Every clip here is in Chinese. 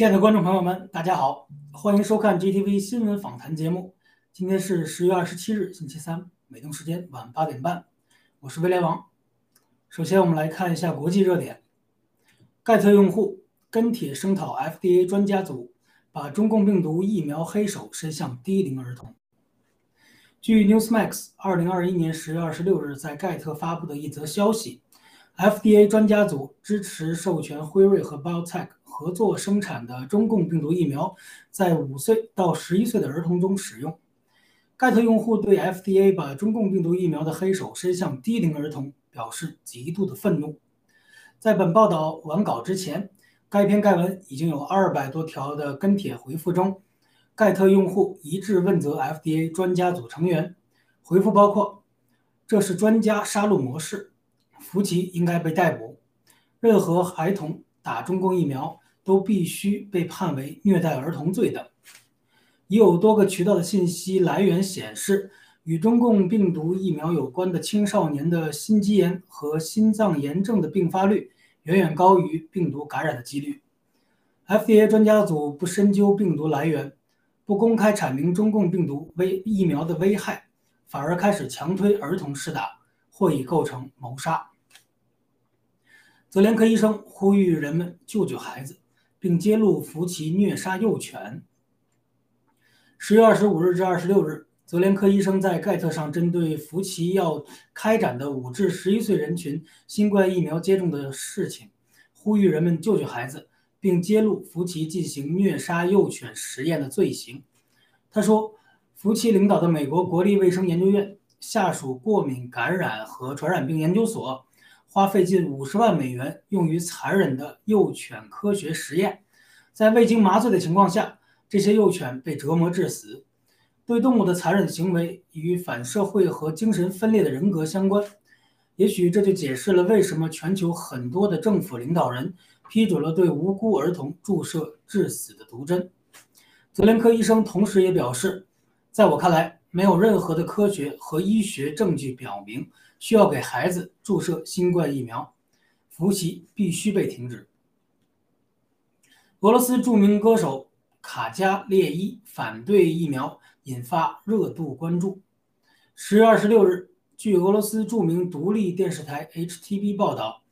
亲爱的观众朋友们，大家好，欢迎收看 GTV 新闻访谈节目。今天是十月二十七日，星期三，美东时间晚八点半，我是威廉王。首先，我们来看一下国际热点：盖特用户跟帖声讨 FDA 专家组，把中共病毒疫苗黑手伸向低龄儿童。据 Newsmax 二零二一年十月二十六日在盖特发布的一则消息，FDA 专家组支持授权辉瑞和 BioTech。合作生产的中共病毒疫苗在五岁到十一岁的儿童中使用。盖特用户对 FDA 把中共病毒疫苗的黑手伸向低龄儿童表示极度的愤怒。在本报道完稿之前，该篇盖文已经有二百多条的跟帖回复中，盖特用户一致问责 FDA 专家组成员。回复包括：这是专家杀戮模式，福奇应该被逮捕。任何孩童打中共疫苗。都必须被判为虐待儿童罪等。已有多个渠道的信息来源显示，与中共病毒疫苗有关的青少年的心肌炎和心脏炎症的并发率远远高于病毒感染的几率。FDA 专家组不深究病毒来源，不公开阐明中共病毒危疫苗的危害，反而开始强推儿童施打，或已构成谋杀。泽连科医生呼吁人们救救孩子。并揭露福奇虐杀幼犬。十月二十五日至二十六日，泽连科医生在盖特上针对福奇要开展的五至十一岁人群新冠疫苗接种的事情，呼吁人们救救孩子，并揭露福奇进行虐杀幼犬实验的罪行。他说，福奇领导的美国国立卫生研究院下属过敏感染和传染病研究所。花费近五十万美元用于残忍的幼犬科学实验，在未经麻醉的情况下，这些幼犬被折磨致死。对动物的残忍行为与反社会和精神分裂的人格相关，也许这就解释了为什么全球很多的政府领导人批准了对无辜儿童注射致死的毒针。泽连科医生同时也表示，在我看来，没有任何的科学和医学证据表明。需要给孩子注射新冠疫苗，福奇必须被停止。俄罗斯著名歌手卡加列伊反对疫苗，引发热度关注。十月二十六日，据俄罗斯著名独立电视台 HTB 报道，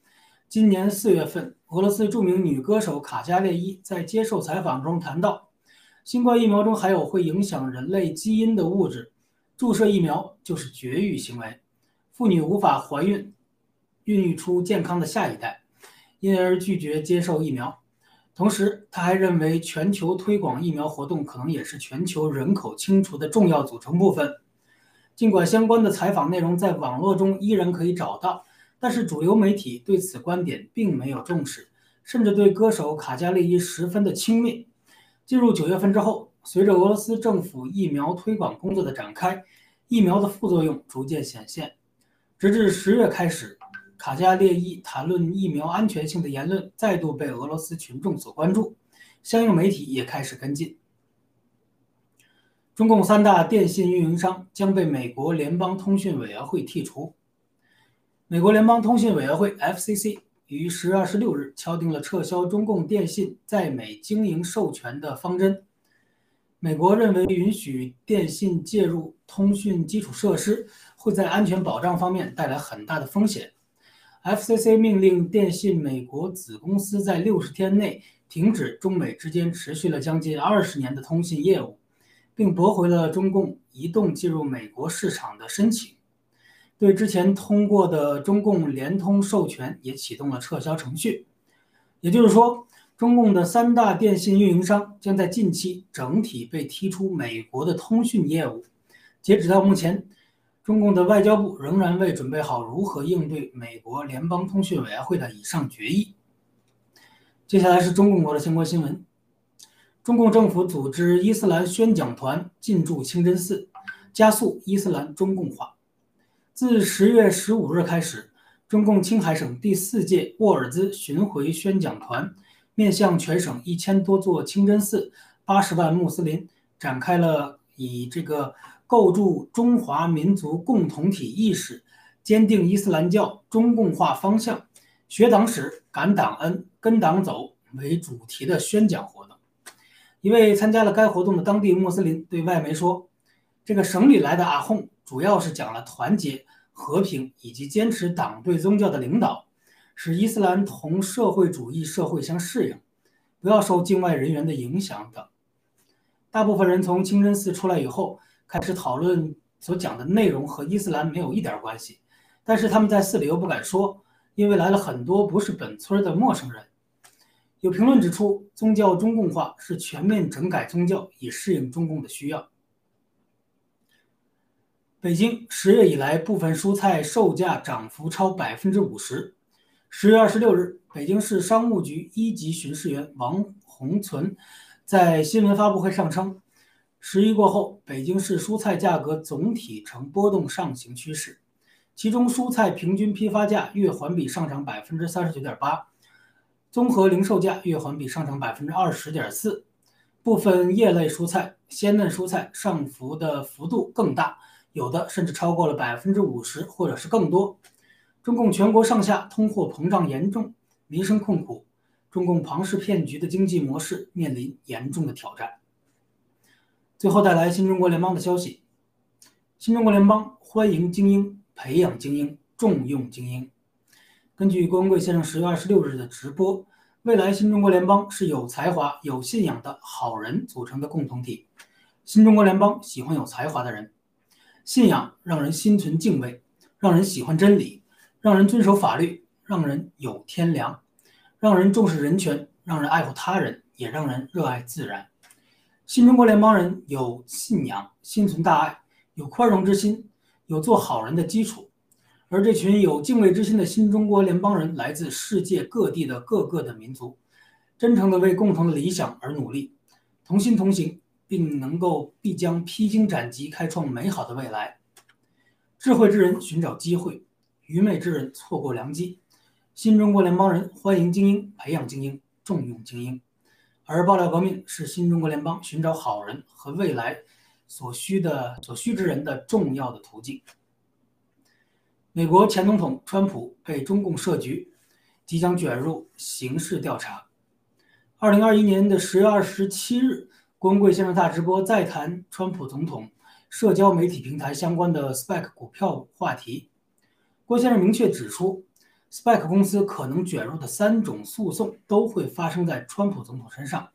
今年四月份，俄罗斯著名女歌手卡加列伊在接受采访中谈到，新冠疫苗中含有会影响人类基因的物质，注射疫苗就是绝育行为，妇女无法怀孕，孕育出健康的下一代，因而拒绝接受疫苗。同时，他还认为全球推广疫苗活动可能也是全球人口清除的重要组成部分。尽管相关的采访内容在网络中依然可以找到。但是主流媒体对此观点并没有重视，甚至对歌手卡加利伊十分的轻蔑。进入九月份之后，随着俄罗斯政府疫苗推广工作的展开，疫苗的副作用逐渐显现。直至十月开始，卡加列伊谈论疫苗安全性的言论再度被俄罗斯群众所关注，相应媒体也开始跟进。中共三大电信运营商将被美国联邦通讯委员会剔除。美国联邦通讯委员会 （FCC） 于十月二十六日敲定了撤销中共电信在美经营授权的方针。美国认为，允许电信介入通讯基础设施会在安全保障方面带来很大的风险。FCC 命令电信美国子公司在六十天内停止中美之间持续了将近二十年的通信业务，并驳回了中共移动进入美国市场的申请。对之前通过的中共联通授权也启动了撤销程序，也就是说，中共的三大电信运营商将在近期整体被踢出美国的通讯业务。截止到目前，中共的外交部仍然未准备好如何应对美国联邦通讯委员会的以上决议。接下来是中共国的相关新闻：中共政府组织伊斯兰宣讲团进驻清真寺，加速伊斯兰中共化。自十月十五日开始，中共青海省第四届沃尔兹巡回宣讲团面向全省一千多座清真寺、八十万穆斯林，展开了以这个构筑中华民族共同体意识、坚定伊斯兰教中共化方向、学党史、感党恩、跟党走为主题的宣讲活动。一位参加了该活动的当地穆斯林对外媒说：“这个省里来的阿訇。”主要是讲了团结、和平以及坚持党对宗教的领导，使伊斯兰同社会主义社会相适应，不要受境外人员的影响等。大部分人从清真寺出来以后，开始讨论所讲的内容和伊斯兰没有一点关系，但是他们在寺里又不敢说，因为来了很多不是本村的陌生人。有评论指出，宗教中共化是全面整改宗教，以适应中共的需要。北京十月以来，部分蔬菜售价涨幅超百分之五十。十月二十六日，北京市商务局一级巡视员王洪存在新闻发布会上称，十一过后，北京市蔬菜价格总体呈波动上行趋势，其中蔬菜平均批发价月环比上涨百分之三十九点八，综合零售价月环比上涨百分之二十点四，部分叶类蔬菜、鲜嫩蔬菜上浮的幅度更大。有的甚至超过了百分之五十，或者是更多。中共全国上下通货膨胀严重，民生困苦，中共庞氏骗局的经济模式面临严重的挑战。最后带来新中国联邦的消息：新中国联邦欢迎精英，培养精英，重用精英。根据郭文贵先生十月二十六日的直播，未来新中国联邦是有才华、有信仰的好人组成的共同体。新中国联邦喜欢有才华的人。信仰让人心存敬畏，让人喜欢真理，让人遵守法律，让人有天良，让人重视人权，让人爱护他人，也让人热爱自然。新中国联邦人有信仰，心存大爱，有宽容之心，有做好人的基础。而这群有敬畏之心的新中国联邦人，来自世界各地的各个的民族，真诚地为共同的理想而努力，同心同行。并能够必将披荆斩棘，开创美好的未来。智慧之人寻找机会，愚昧之人错过良机。新中国联邦人欢迎精英，培养精英，重用精英。而爆料革命是新中国联邦寻找好人和未来所需的所需之人的重要的途径。美国前总统川普被中共设局，即将卷入刑事调查。二零二一年的十月二十七日。光贵先生大直播再谈川普总统社交媒体平台相关的 SPAC 股票话题。郭先生明确指出，，SPAC 公司可能卷入的三种诉讼都会发生在川普总统身上。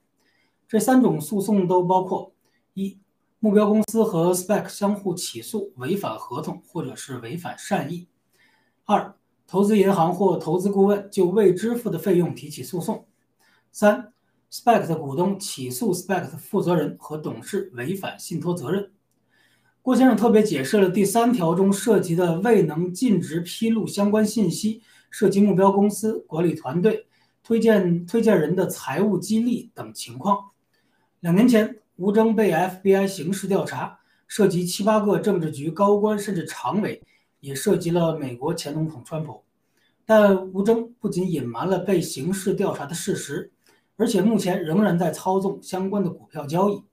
这三种诉讼都包括：一、目标公司和 SPAC 相互起诉违反合同或者是违反善意；二、投资银行或投资顾问就未支付的费用提起诉讼；三、SPAC 的股东起诉 SPAC 的负责人和董事违反信托责任。郭先生特别解释了第三条中涉及的未能尽职披露相关信息，涉及目标公司管理团队、推荐推荐人的财务激励等情况。两年前，吴征被 FBI 刑事调查，涉及七八个政治局高官甚至常委，也涉及了美国前总统川普。但吴征不仅隐瞒了被刑事调查的事实，而且目前仍然在操纵相关的股票交易，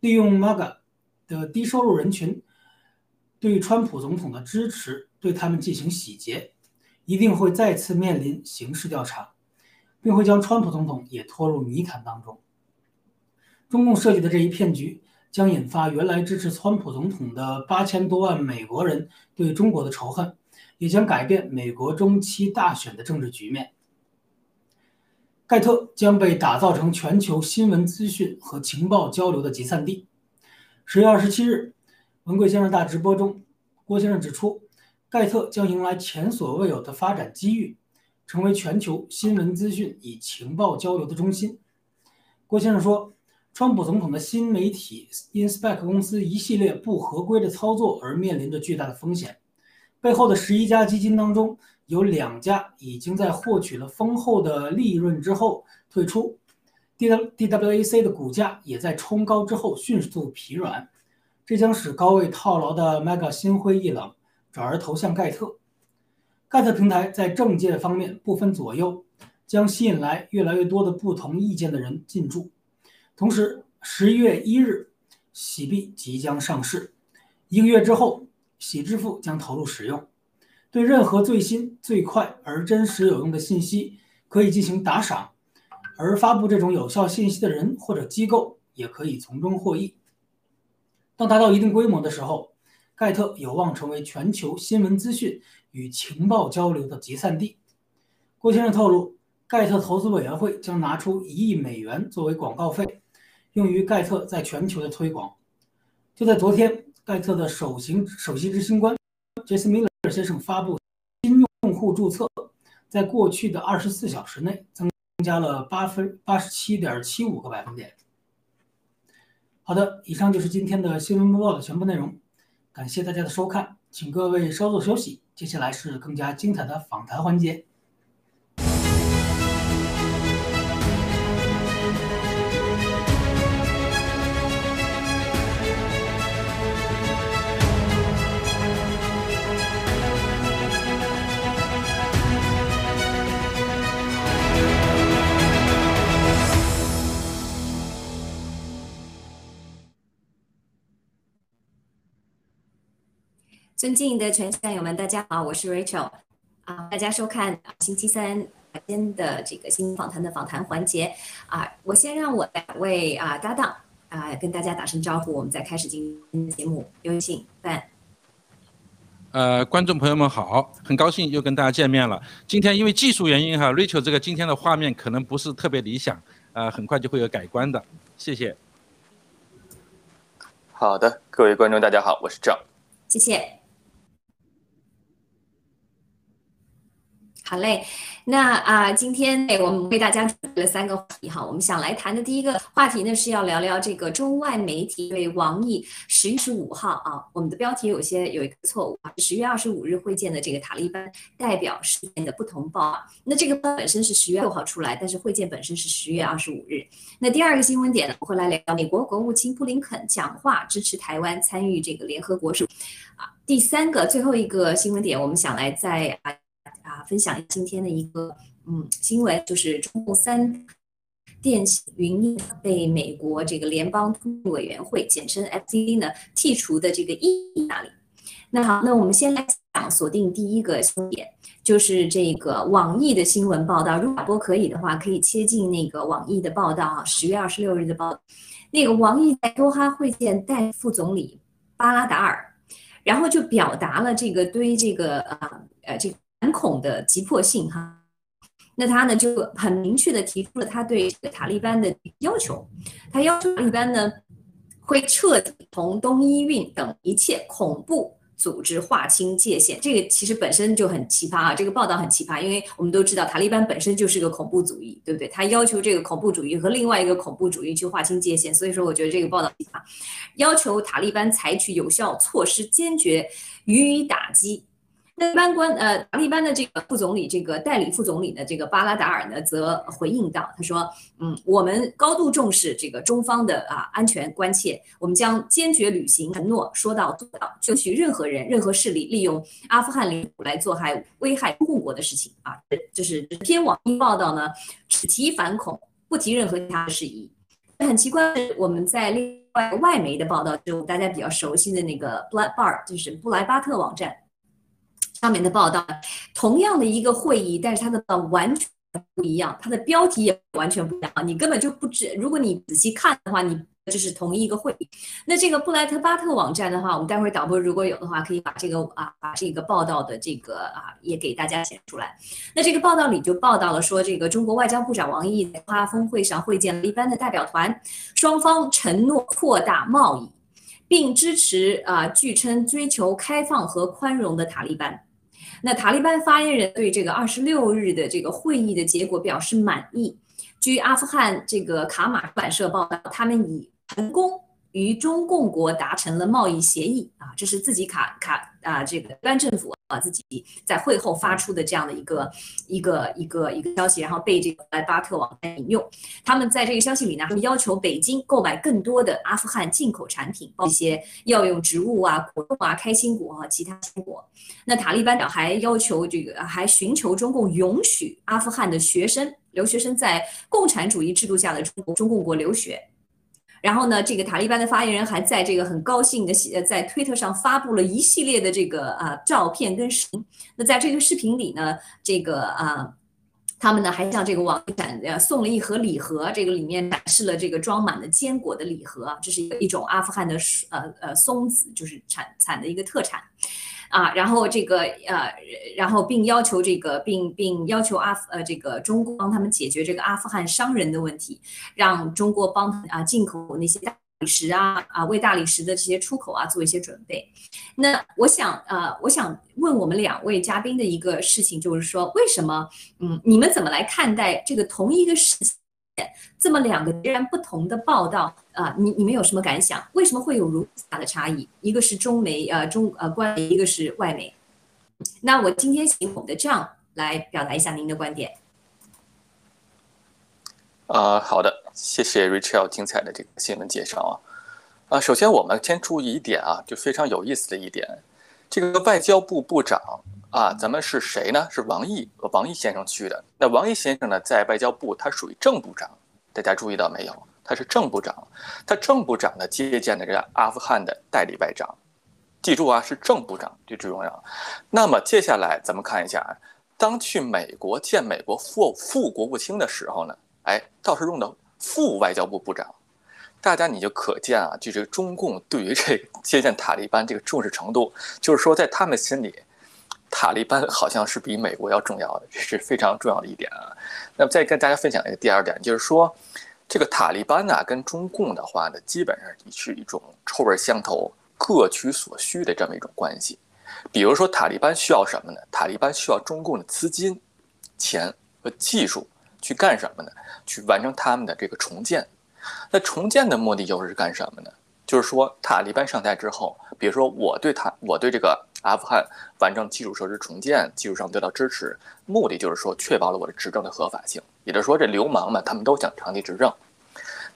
利用 MAGA。的低收入人群对川普总统的支持，对他们进行洗劫，一定会再次面临刑事调查，并会将川普总统也拖入泥潭当中。中共设计的这一骗局将引发原来支持川普总统的八千多万美国人对中国的仇恨，也将改变美国中期大选的政治局面。盖特将被打造成全球新闻资讯和情报交流的集散地。十月二十七日，文贵先生大直播中，郭先生指出，盖特将迎来前所未有的发展机遇，成为全球新闻资讯与情报交流的中心。郭先生说，川普总统的新媒体 Inspec 公司一系列不合规的操作而面临着巨大的风险，背后的十一家基金当中，有两家已经在获取了丰厚的利润之后退出。D W D W A C 的股价也在冲高之后迅速疲软，这将使高位套牢的 Mega 心灰意冷，转而投向盖特。盖特平台在政界方面不分左右，将吸引来越来越多的不同意见的人进驻。同时，十一月一日，喜币即将上市，一个月之后，喜支付将投入使用。对任何最新、最快而真实有用的信息，可以进行打赏。而发布这种有效信息的人或者机构也可以从中获益。当达到一定规模的时候，盖特有望成为全球新闻资讯与情报交流的集散地。郭先生透露，盖特投资委员会将拿出一亿美元作为广告费，用于盖特在全球的推广。就在昨天，盖特的首席首席执行官杰斯米勒先生发布，新用户注册在过去的二十四小时内增。加了八分八十七点七五个百分点。好的，以上就是今天的新闻播报的全部内容，感谢大家的收看，请各位稍作休息，接下来是更加精彩的访谈环节。尊敬的全校友们，大家好，我是 Rachel 啊，大家收看星期三天的这个新访谈的访谈环节啊，我先让我两位啊搭档啊跟大家打声招呼，我们再开始今天的节目。有请范。呃，观众朋友们好，很高兴又跟大家见面了。今天因为技术原因哈，Rachel 这个今天的画面可能不是特别理想，呃，很快就会有改观的，谢谢。好的，各位观众大家好，我是赵。谢谢。好嘞，那啊，今天哎，我们为大家准备了三个话题哈。我们想来谈的第一个话题呢，是要聊聊这个中外媒体对王毅十月十五号啊，我们的标题有些有一个错误啊，十月二十五日会见的这个塔利班代表事件的不同报。那这个报本身是十月六号出来，但是会见本身是十月二十五日。那第二个新闻点呢，会来聊美国国务卿布林肯讲话支持台湾参与这个联合国署啊。第三个最后一个新闻点，我们想来在啊。啊，分享今天的一个嗯新闻，就是中共三电信云业被美国这个联邦通信委员会简称 FCC 呢剔除的这个意义哪里？那好，那我们先来讲锁定第一个新点，就是这个网易的新闻报道。如果可以的话，可以切进那个网易的报道啊，十月二十六日的报。那个王毅在多哈会见代副总理巴拉达尔，然后就表达了这个对这个呃呃这。个反恐的急迫性哈。那他呢就很明确的提出了他对塔利班的要求，他要求塔利班呢会彻底同东伊运等一切恐怖。组织划清界限，这个其实本身就很奇葩啊！这个报道很奇葩，因为我们都知道塔利班本身就是个恐怖主义，对不对？他要求这个恐怖主义和另外一个恐怖主义去划清界限，所以说我觉得这个报道奇葩，要求塔利班采取有效措施，坚决予以打击。那班官呃，塔利班的这个副总理，这个代理副总理呢，这个巴拉达尔呢，则回应道，他说，嗯，我们高度重视这个中方的啊安全关切，我们将坚决履行承诺，说到做到，就许任何人、任何势力利用阿富汗领土来做害、危害中共国的事情啊，就是这篇网报道呢，只提反恐，不提任何其他事宜。很奇怪，我们在另外外媒的报道就大家比较熟悉的那个 Blood Bar，就是布莱巴特网站。上面的报道，同样的一个会议，但是它的完全不一样，它的标题也完全不一样，你根本就不知。如果你仔细看的话，你这是同一个会议。那这个布莱特巴特网站的话，我们待会儿导播如果有的话，可以把这个啊，把这个报道的这个啊，也给大家写出来。那这个报道里就报道了说，这个中国外交部长王毅在花峰会上会见了一般的代表团，双方承诺扩大贸易，并支持啊，据称追求开放和宽容的塔利班。那塔利班发言人对这个二十六日的这个会议的结果表示满意。据阿富汗这个卡马出版社报道，他们已成功。与中共国达成了贸易协议啊，这是自己卡卡啊，这个班政府啊自己在会后发出的这样的一个一个一个一个消息，然后被这个莱巴特网站引用。他们在这个消息里呢，他们要求北京购买更多的阿富汗进口产品，包括一些药用植物啊、果冻啊、开心果和其他坚果。那塔利班长还要求这个，还寻求中共允许阿富汗的学生留学生在共产主义制度下的中国中共国留学。然后呢，这个塔利班的发言人还在这个很高兴的写，在推特上发布了一系列的这个啊照片跟视频。那在这个视频里呢，这个啊，他们呢还向这个网展呃送了一盒礼盒，这个里面展示了这个装满了坚果的礼盒，这是一一种阿富汗的呃呃松子，就是产产的一个特产。啊，然后这个呃，然后并要求这个，并并要求阿呃这个中国帮他们解决这个阿富汗商人的问题，让中国帮啊进口那些大理石啊啊为大理石的这些出口啊做一些准备。那我想呃，我想问我们两位嘉宾的一个事情，就是说为什么嗯，你们怎么来看待这个同一个事情？这么两个截然不同的报道啊，你你们有什么感想？为什么会有如此大的差异？一个是中媒呃中呃官媒，一个是外媒。那我今天请我们的样来表达一下您的观点。啊，好的，谢谢 Rachel 精彩的这个新闻介绍啊。啊，首先我们先注意一点啊，就非常有意思的一点，这个外交部部长啊，咱们是谁呢？是王毅和王毅先生去的。那王毅先生呢，在外交部他属于正部长。大家注意到没有？他是正部长，他正部长呢接见的这个阿富汗的代理外长，记住啊，是正部长，这最重要。那么接下来咱们看一下啊，当去美国见美国副副国务卿的时候呢，哎，倒是用的副外交部部长，大家你就可见啊，就这个中共对于这接见塔利班这个重视程度，就是说在他们心里，塔利班好像是比美国要重要的，这是非常重要的一点啊。那么再跟大家分享一个第二点，就是说，这个塔利班呢跟中共的话呢，基本上是一种臭味相投、各取所需的这么一种关系。比如说，塔利班需要什么呢？塔利班需要中共的资金、钱和技术去干什么呢？去完成他们的这个重建。那重建的目的又是干什么呢？就是说，塔利班上台之后，比如说我对他，我对这个。阿富汗完成基础设施重建，技术上得到支持，目的就是说确保了我的执政的合法性。也就是说，这流氓们他们都想长期执政，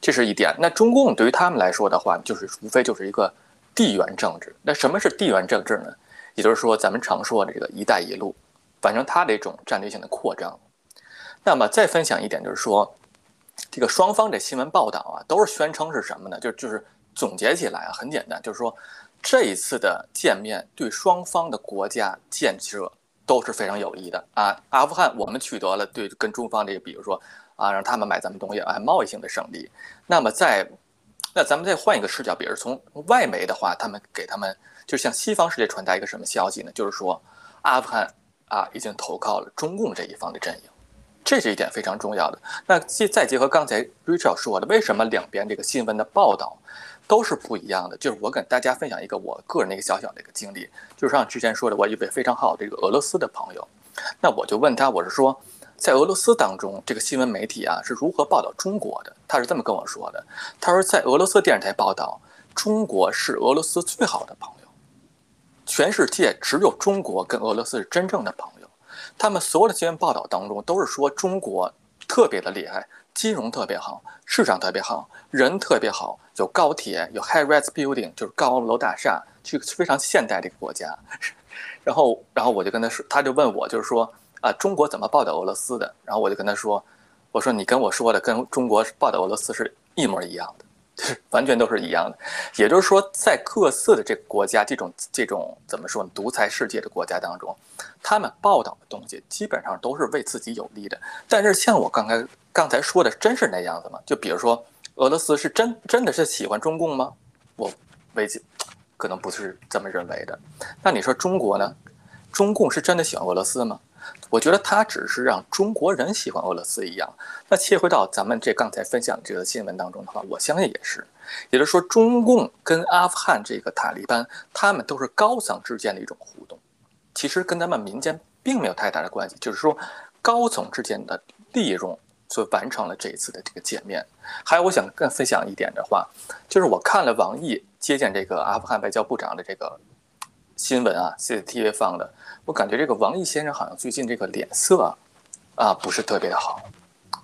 这是一点。那中共对于他们来说的话，就是无非就是一个地缘政治。那什么是地缘政治呢？也就是说，咱们常说的这个“一带一路”，反正它的一种战略性的扩张。那么再分享一点，就是说，这个双方的新闻报道啊，都是宣称是什么呢？就就是总结起来啊，很简单，就是说。这一次的见面对双方的国家建设都是非常有益的啊！阿富汗我们取得了对跟中方这个，比如说啊，让他们买咱们东西啊，贸易性的胜利。那么在那咱们再换一个视角，比如从外媒的话，他们给他们就向西方世界传达一个什么消息呢？就是说阿富汗啊已经投靠了中共这一方的阵营，这是一点非常重要的。那再结合刚才 Richard 说的，为什么两边这个新闻的报道都是不一样的？就是我跟大家分享一个我个人的一个小小的一个经历，就是像之前说的，我一位非常好的这个俄罗斯的朋友，那我就问他，我是说。在俄罗斯当中，这个新闻媒体啊是如何报道中国的？他是这么跟我说的：“他说，在俄罗斯电视台报道，中国是俄罗斯最好的朋友，全世界只有中国跟俄罗斯是真正的朋友。他们所有的新闻报道当中都是说中国特别的厉害，金融特别好，市场特别好，人特别好，有高铁，有 high-rise building，就是高楼大厦，去非常现代的一个国家。然后，然后我就跟他说，他就问我，就是说。”啊，中国怎么报道俄罗斯的？然后我就跟他说：“我说你跟我说的跟中国报道俄罗斯是一模一样的，完全都是一样的。也就是说，在各色的这个国家，这种这种怎么说呢？独裁世界的国家当中，他们报道的东西基本上都是为自己有利的。但是像我刚才刚才说的，真是那样子吗？就比如说，俄罗斯是真真的是喜欢中共吗？我未计可能不是这么认为的。那你说中国呢？中共是真的喜欢俄罗斯吗？”我觉得他只是让中国人喜欢俄罗斯一样。那切回到咱们这刚才分享这个新闻当中的话，我相信也是。也就是说，中共跟阿富汗这个塔利班，他们都是高层之间的一种互动，其实跟咱们民间并没有太大的关系。就是说，高层之间的利用所完成了这一次的这个见面。还有，我想更分享一点的话，就是我看了王毅接见这个阿富汗外交部长的这个新闻啊，CCTV 放的。我感觉这个王毅先生好像最近这个脸色，啊，不是特别的好。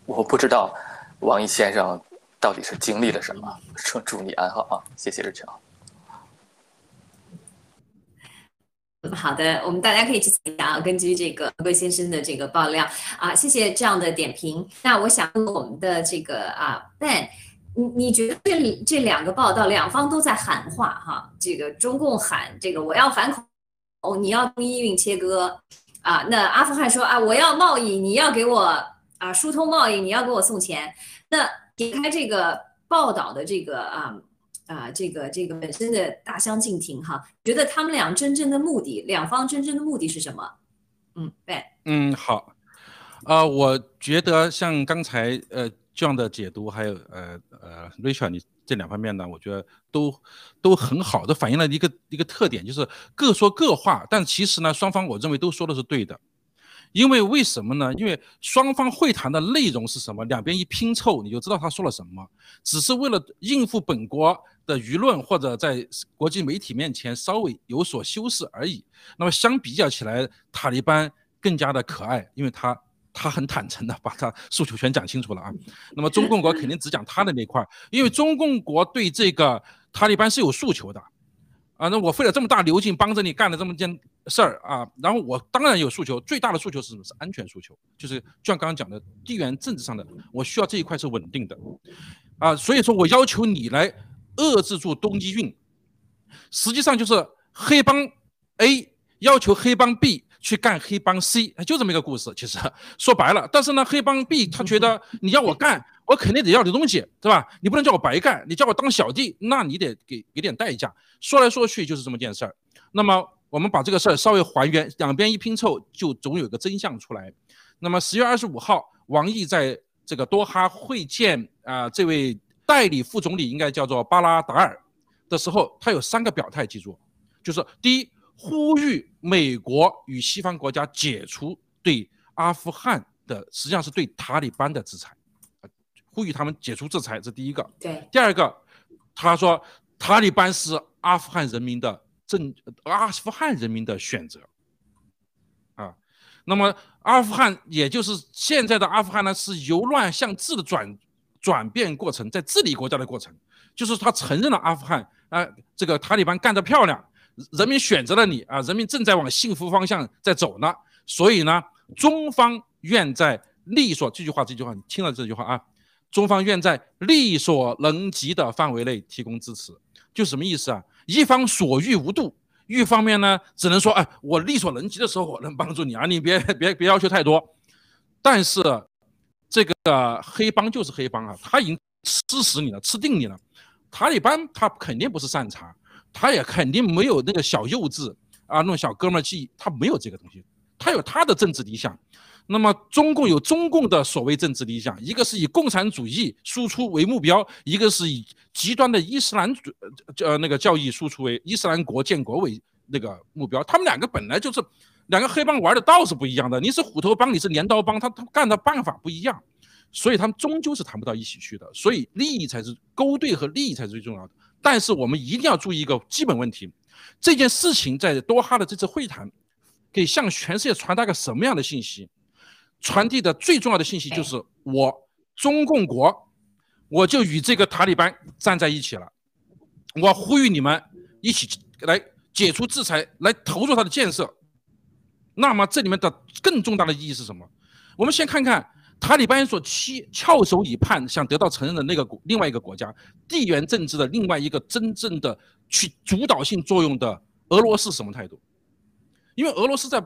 我不知道王毅先生到底是经历了什么。祝祝你安好啊，谢谢日强。好的，我们大家可以去猜一下啊，根据这个魏先生的这个爆料啊，谢谢这样的点评。那我想我们的这个啊，Ben，你你觉得这这两个报道，两方都在喊话哈？这个中共喊这个我要反恐。哦，你要供应切割啊？那阿富汗说啊，我要贸易，你要给我啊疏通贸易，你要给我送钱。那点开这个报道的这个啊啊这个这个本身的大相径庭哈，觉得他们俩真正的目的，两方真正的目的是什么？嗯，对，嗯，好，啊，我觉得像刚才呃这样的解读，还有呃呃，Richard，你。这两方面呢，我觉得都都很好的反映了一个一个特点，就是各说各话，但其实呢，双方我认为都说的是对的。因为为什么呢？因为双方会谈的内容是什么？两边一拼凑，你就知道他说了什么，只是为了应付本国的舆论或者在国际媒体面前稍微有所修饰而已。那么相比较起来，塔利班更加的可爱，因为他。他很坦诚的把他诉求全讲清楚了啊，那么中共国肯定只讲他的那块儿，因为中共国对这个塔利班是有诉求的，啊，那我费了这么大牛劲帮着你干了这么件事儿啊，然后我当然有诉求，最大的诉求是什么？是安全诉求，就是就像刚刚讲的地缘政治上的，我需要这一块是稳定的，啊，所以说我要求你来遏制住东伊运，实际上就是黑帮 A 要求黑帮 B。去干黑帮 C，就这么一个故事。其实 说白了，但是呢，黑帮 B 他觉得你要我干，我肯定得要点东西，对吧？你不能叫我白干，你叫我当小弟，那你得给给点代价。说来说去就是这么件事儿。那么我们把这个事儿稍微还原，两边一拼凑，就总有个真相出来。那么十月二十五号，王毅在这个多哈会见啊这位代理副总理，应该叫做巴拉达尔的时候，他有三个表态，记住，就是第一。呼吁美国与西方国家解除对阿富汗的，实际上是对塔利班的制裁，呼吁他们解除制裁，这第一个。对。第二个，他说塔利班是阿富汗人民的政，阿富汗人民的选择。啊，那么阿富汗也就是现在的阿富汗呢，是由乱向治的转转变过程，在治理国家的过程，就是他承认了阿富汗啊，这个塔利班干得漂亮。人民选择了你啊！人民正在往幸福方向在走呢，所以呢，中方愿在力所这句话这句话你听了这句话啊，中方愿在力所能及的范围内提供支持，就什么意思啊？一方所欲无度，一方面呢只能说哎，我力所能及的时候我能帮助你啊，你别别别要求太多。但是这个黑帮就是黑帮啊，他已经吃死你了，吃定你了。塔利班他肯定不是善茬。他也肯定没有那个小幼稚啊，那种小哥们儿气，他没有这个东西。他有他的政治理想。那么中共有中共的所谓政治理想，一个是以共产主义输出为目标，一个是以极端的伊斯兰主呃那个教义输出为伊斯兰国建国为那个目标。他们两个本来就是两个黑帮玩的道是不一样的，你是虎头帮，你是镰刀帮，他他干的办法不一样，所以他们终究是谈不到一起去的。所以利益才是勾兑和利益才是最重要的。但是我们一定要注意一个基本问题，这件事情在多哈的这次会谈，给向全世界传达个什么样的信息？传递的最重要的信息就是，我中共国，我就与这个塔利班站在一起了。我呼吁你们一起来解除制裁，来投入它的建设。那么这里面的更重大的意义是什么？我们先看看塔利班所期翘首以盼、想得到承认的那个国另外一个国家，地缘政治的另外一个真正的去主导性作用的俄罗斯什么态度？因为俄罗斯在。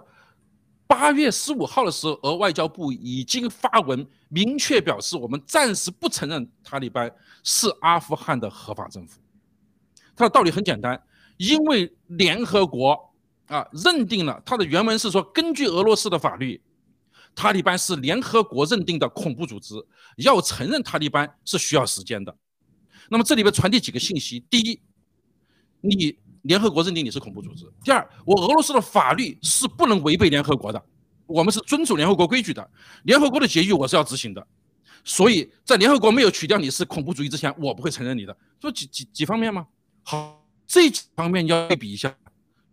八月十五号的时候，俄外交部已经发文明确表示，我们暂时不承认塔利班是阿富汗的合法政府。它的道理很简单，因为联合国啊认定了它的原文是说，根据俄罗斯的法律，塔利班是联合国认定的恐怖组织，要承认塔利班是需要时间的。那么这里边传递几个信息：第一，你。联合国认定你是恐怖组织。第二，我俄罗斯的法律是不能违背联合国的，我们是遵守联合国规矩的。联合国的决议我是要执行的，所以在联合国没有取掉你是恐怖主义之前，我不会承认你的。说几几几方面吗？好，这几方面要对比一下。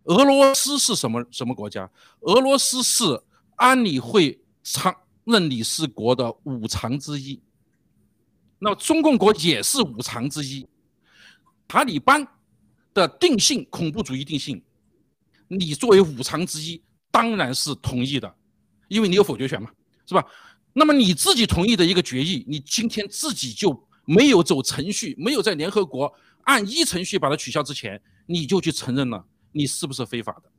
俄罗斯是什么什么国家？俄罗斯是安理会常任理事国的五常之一。那中共国也是五常之一。塔利班。的定性，恐怖主义定性，你作为五常之一，当然是同意的，因为你有否决权嘛，是吧？那么你自己同意的一个决议，你今天自己就没有走程序，没有在联合国按一程序把它取消之前，你就去承认了，你是不是非法的？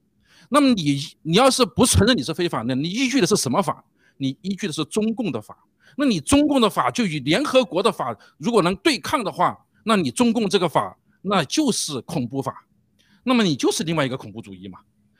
那么你你要是不承认你是非法的，你依据的是什么法？你依据的是中共的法。那你中共的法就与联合国的法如果能对抗的话，那你中共这个法。那就是恐怖法，那么你就是另外一个恐怖主义嘛？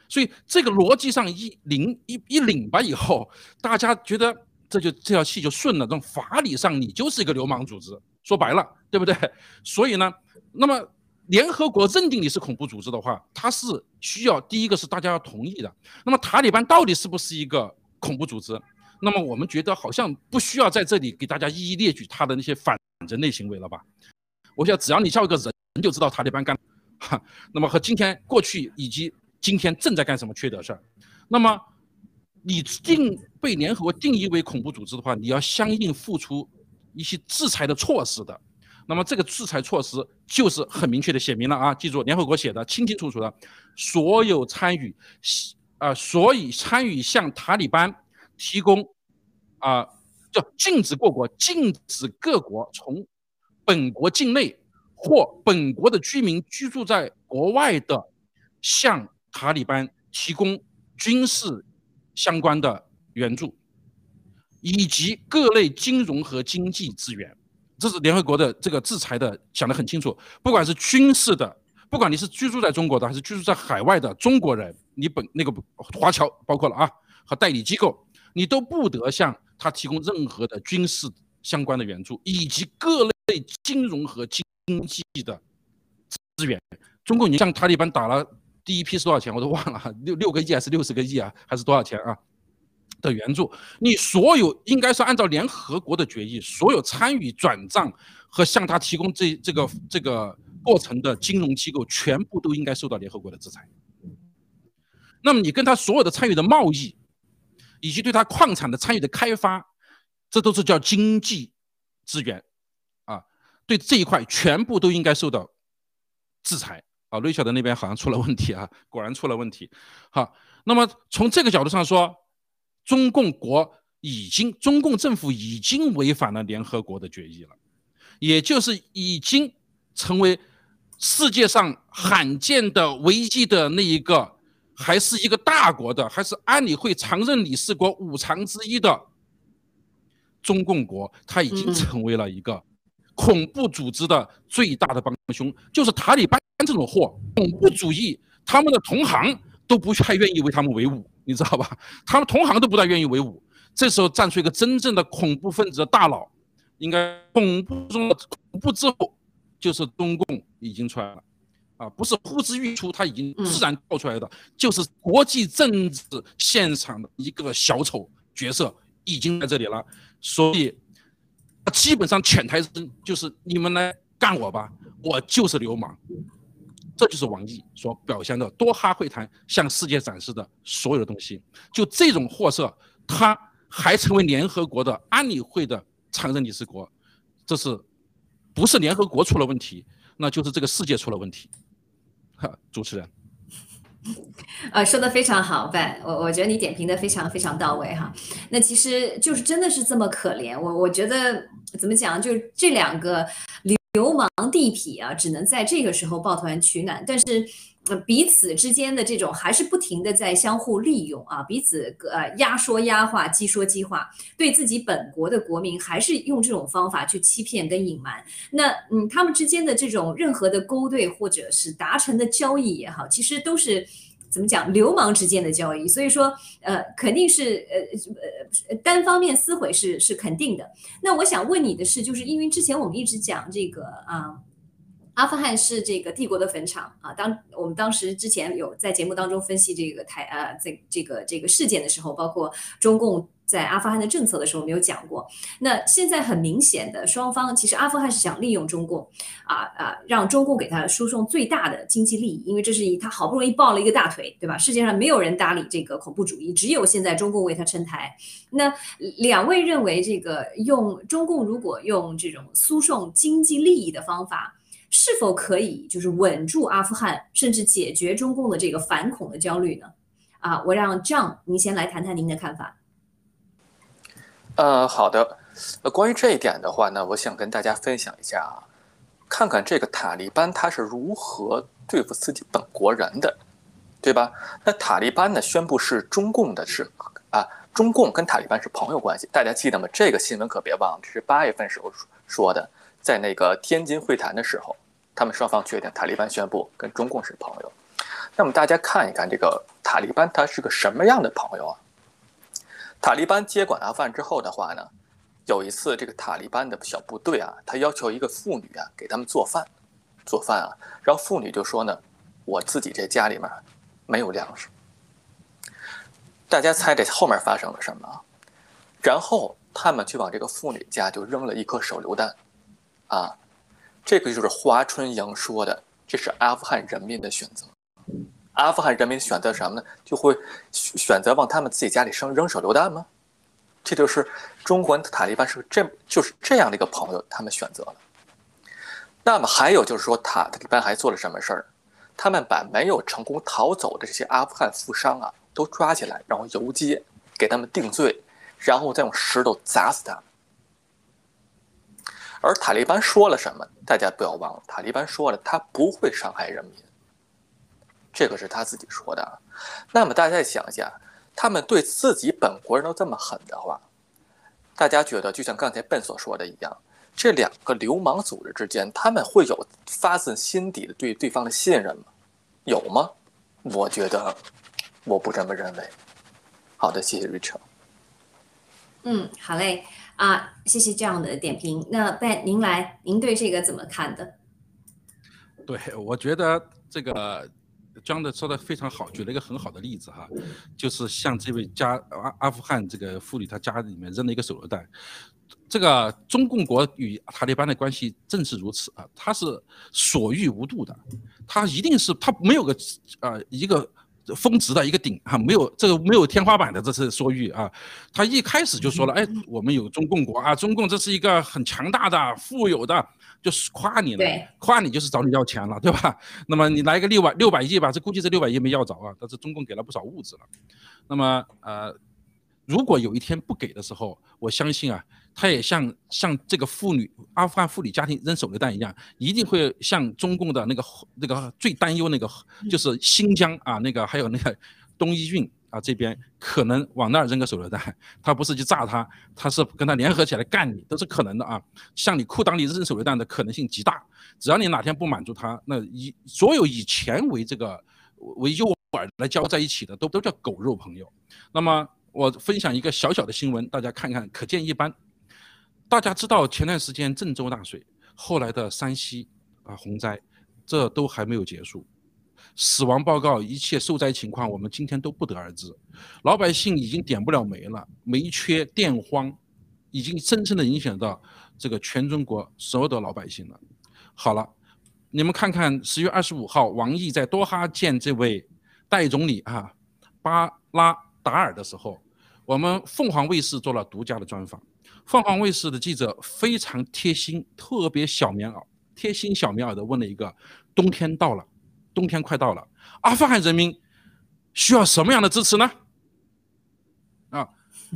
所以这个逻辑上一领一一领吧以后，大家觉得这就这条气就顺了。这种法理上你就是一个流氓组织，说白了，对不对？所以呢，那么联合国认定你是恐怖组织的话，它是需要第一个是大家要同意的。那么塔利班到底是不是一个恐怖组织？那么我们觉得好像不需要在这里给大家一一列举他的那些反人类行为了吧？我想只要你叫一个人。你就知道塔利班干，哈，那么和今天过去以及今天正在干什么缺德事儿，那么你定被联合国定义为恐怖组织的话，你要相应付出一些制裁的措施的，那么这个制裁措施就是很明确的写明了啊，记住联合国写的清清楚楚的，所有参与，啊，所以参与向塔利班提供，啊，叫禁止过国，禁止各国从本国境内。或本国的居民居住在国外的，向塔利班提供军事相关的援助，以及各类金融和经济资源，这是联合国的这个制裁的讲得很清楚。不管是军事的，不管你是居住在中国的还是居住在海外的中国人，你本那个华侨包括了啊和代理机构，你都不得向他提供任何的军事相关的援助，以及各类金融和经。济的资源，中国你向塔利班打了第一批是多少钱？我都忘了，六六个亿还是六十个亿啊？还是多少钱啊？的援助，你所有应该是按照联合国的决议，所有参与转账和向他提供这这个这个过程的金融机构，全部都应该受到联合国的制裁。那么你跟他所有的参与的贸易，以及对他矿产的参与的开发，这都是叫经济资源。啊对这一块全部都应该受到制裁啊！瑞晓的那边好像出了问题啊，果然出了问题。好，那么从这个角度上说，中共国已经，中共政府已经违反了联合国的决议了，也就是已经成为世界上罕见的危机的那一个，还是一个大国的，还是安理会常任理事国五常之一的中共国，它已经成为了一个。恐怖组织的最大的帮凶就是塔利班这种货，恐怖主义，他们的同行都不太愿意为他们为伍，你知道吧？他们同行都不大愿意为伍。这时候站出一个真正的恐怖分子的大佬，应该恐怖中的恐怖之后，就是中共已经出来了，啊，不是呼之欲出，它已经自然跳出来的，就是国际政治现场的一个小丑角色已经在这里了，所以，基本上潜台词就是你们来干我吧，我就是流氓，这就是王毅所表现的多哈会谈向世界展示的所有的东西，就这种货色，他。还成为联合国的安理会的常任理事国，这是不是联合国出了问题？那就是这个世界出了问题。主持人，呃，说的非常好，范，我我觉得你点评的非常非常到位哈。那其实就是真的是这么可怜，我我觉得怎么讲，就这两个流氓地痞啊，只能在这个时候抱团取暖，但是。呃，彼此之间的这种还是不停的在相互利用啊，彼此呃压说压话，激说激话，对自己本国的国民还是用这种方法去欺骗跟隐瞒。那嗯，他们之间的这种任何的勾兑或者是达成的交易也好，其实都是怎么讲流氓之间的交易。所以说，呃，肯定是呃呃单方面撕毁是是肯定的。那我想问你的是，就是因为之前我们一直讲这个啊。阿富汗是这个帝国的坟场啊！当我们当时之前有在节目当中分析这个台呃这这个这个事件的时候，包括中共在阿富汗的政策的时候，没有讲过。那现在很明显的，双方其实阿富汗是想利用中共啊啊，让中共给他输送最大的经济利益，因为这是他好不容易抱了一个大腿，对吧？世界上没有人搭理这个恐怖主义，只有现在中共为他撑台。那两位认为，这个用中共如果用这种输送经济利益的方法？是否可以就是稳住阿富汗，甚至解决中共的这个反恐的焦虑呢？啊，我让 John 您先来谈谈您的看法。呃，好的。呃，关于这一点的话呢，我想跟大家分享一下啊，看看这个塔利班他是如何对付自己本国人的，对吧？那塔利班呢宣布是中共的是啊，中共跟塔利班是朋友关系，大家记得吗？这个新闻可别忘了，这是八月份时候说的。在那个天津会谈的时候，他们双方决定，塔利班宣布跟中共是朋友。那么大家看一看这个塔利班，他是个什么样的朋友啊？塔利班接管阿富汗之后的话呢，有一次这个塔利班的小部队啊，他要求一个妇女啊给他们做饭，做饭啊，然后妇女就说呢，我自己这家里面没有粮食。大家猜这后面发生了什么？然后他们去往这个妇女家就扔了一颗手榴弹。啊，这个就是华春莹说的，这是阿富汗人民的选择。阿富汗人民选择什么呢？就会选择往他们自己家里扔扔手榴弹吗？这就是中国塔利班是这就是这样的一个朋友，他们选择了。那么还有就是说，塔利班还做了什么事儿？他们把没有成功逃走的这些阿富汗富商啊，都抓起来，然后游街，给他们定罪，然后再用石头砸死他们。而塔利班说了什么？大家不要忘了，塔利班说了，他不会伤害人民，这个是他自己说的。那么大家想一下，他们对自己本国人都这么狠的话，大家觉得就像刚才笨所说的一样，这两个流氓组织之间，他们会有发自心底的对对方的信任吗？有吗？我觉得我不这么认为。好的，谢谢 Richard。嗯，好嘞。啊，谢谢这样的点评。那拜您来，您对这个怎么看的？对，我觉得这个张的说的非常好，举了一个很好的例子哈，就是像这位家阿阿富汗这个妇女，她家里面扔了一个手榴弹。这个中共国与塔利班的关系正是如此啊，他是所欲无度的，他一定是他没有个呃一个。峰值的一个顶哈，没有这个没有天花板的，这次说玉啊。他一开始就说了，哎，我们有中共国啊，中共这是一个很强大的、富有的，就是夸你了，夸你就是找你要钱了，对吧？那么你来个六百六百亿吧，这估计这六百亿没要着啊，但是中共给了不少物资了。那么呃，如果有一天不给的时候，我相信啊。他也像像这个妇女阿富汗妇女家庭扔手榴弹一样，一定会像中共的那个那个最担忧那个就是新疆啊那个还有那个东伊运啊这边可能往那儿扔个手榴弹，他不是去炸他，他是跟他联合起来干你，都是可能的啊。向你裤裆里扔手榴弹的可能性极大，只要你哪天不满足他，那以所有以钱为这个为诱饵来交在一起的，都都叫狗肉朋友。那么我分享一个小小的新闻，大家看看，可见一斑。大家知道前段时间郑州大水，后来的山西啊洪灾，这都还没有结束。死亡报告、一切受灾情况，我们今天都不得而知。老百姓已经点不了煤了，煤缺电荒，已经深深的影响到这个全中国所有的老百姓了。好了，你们看看十月二十五号，王毅在多哈见这位代总理啊巴拉达尔的时候，我们凤凰卫视做了独家的专访。凤凰卫视的记者非常贴心，特别小棉袄，贴心小棉袄的问了一个：冬天到了。冬天快到了，阿富汗人民需要什么样的支持呢？啊，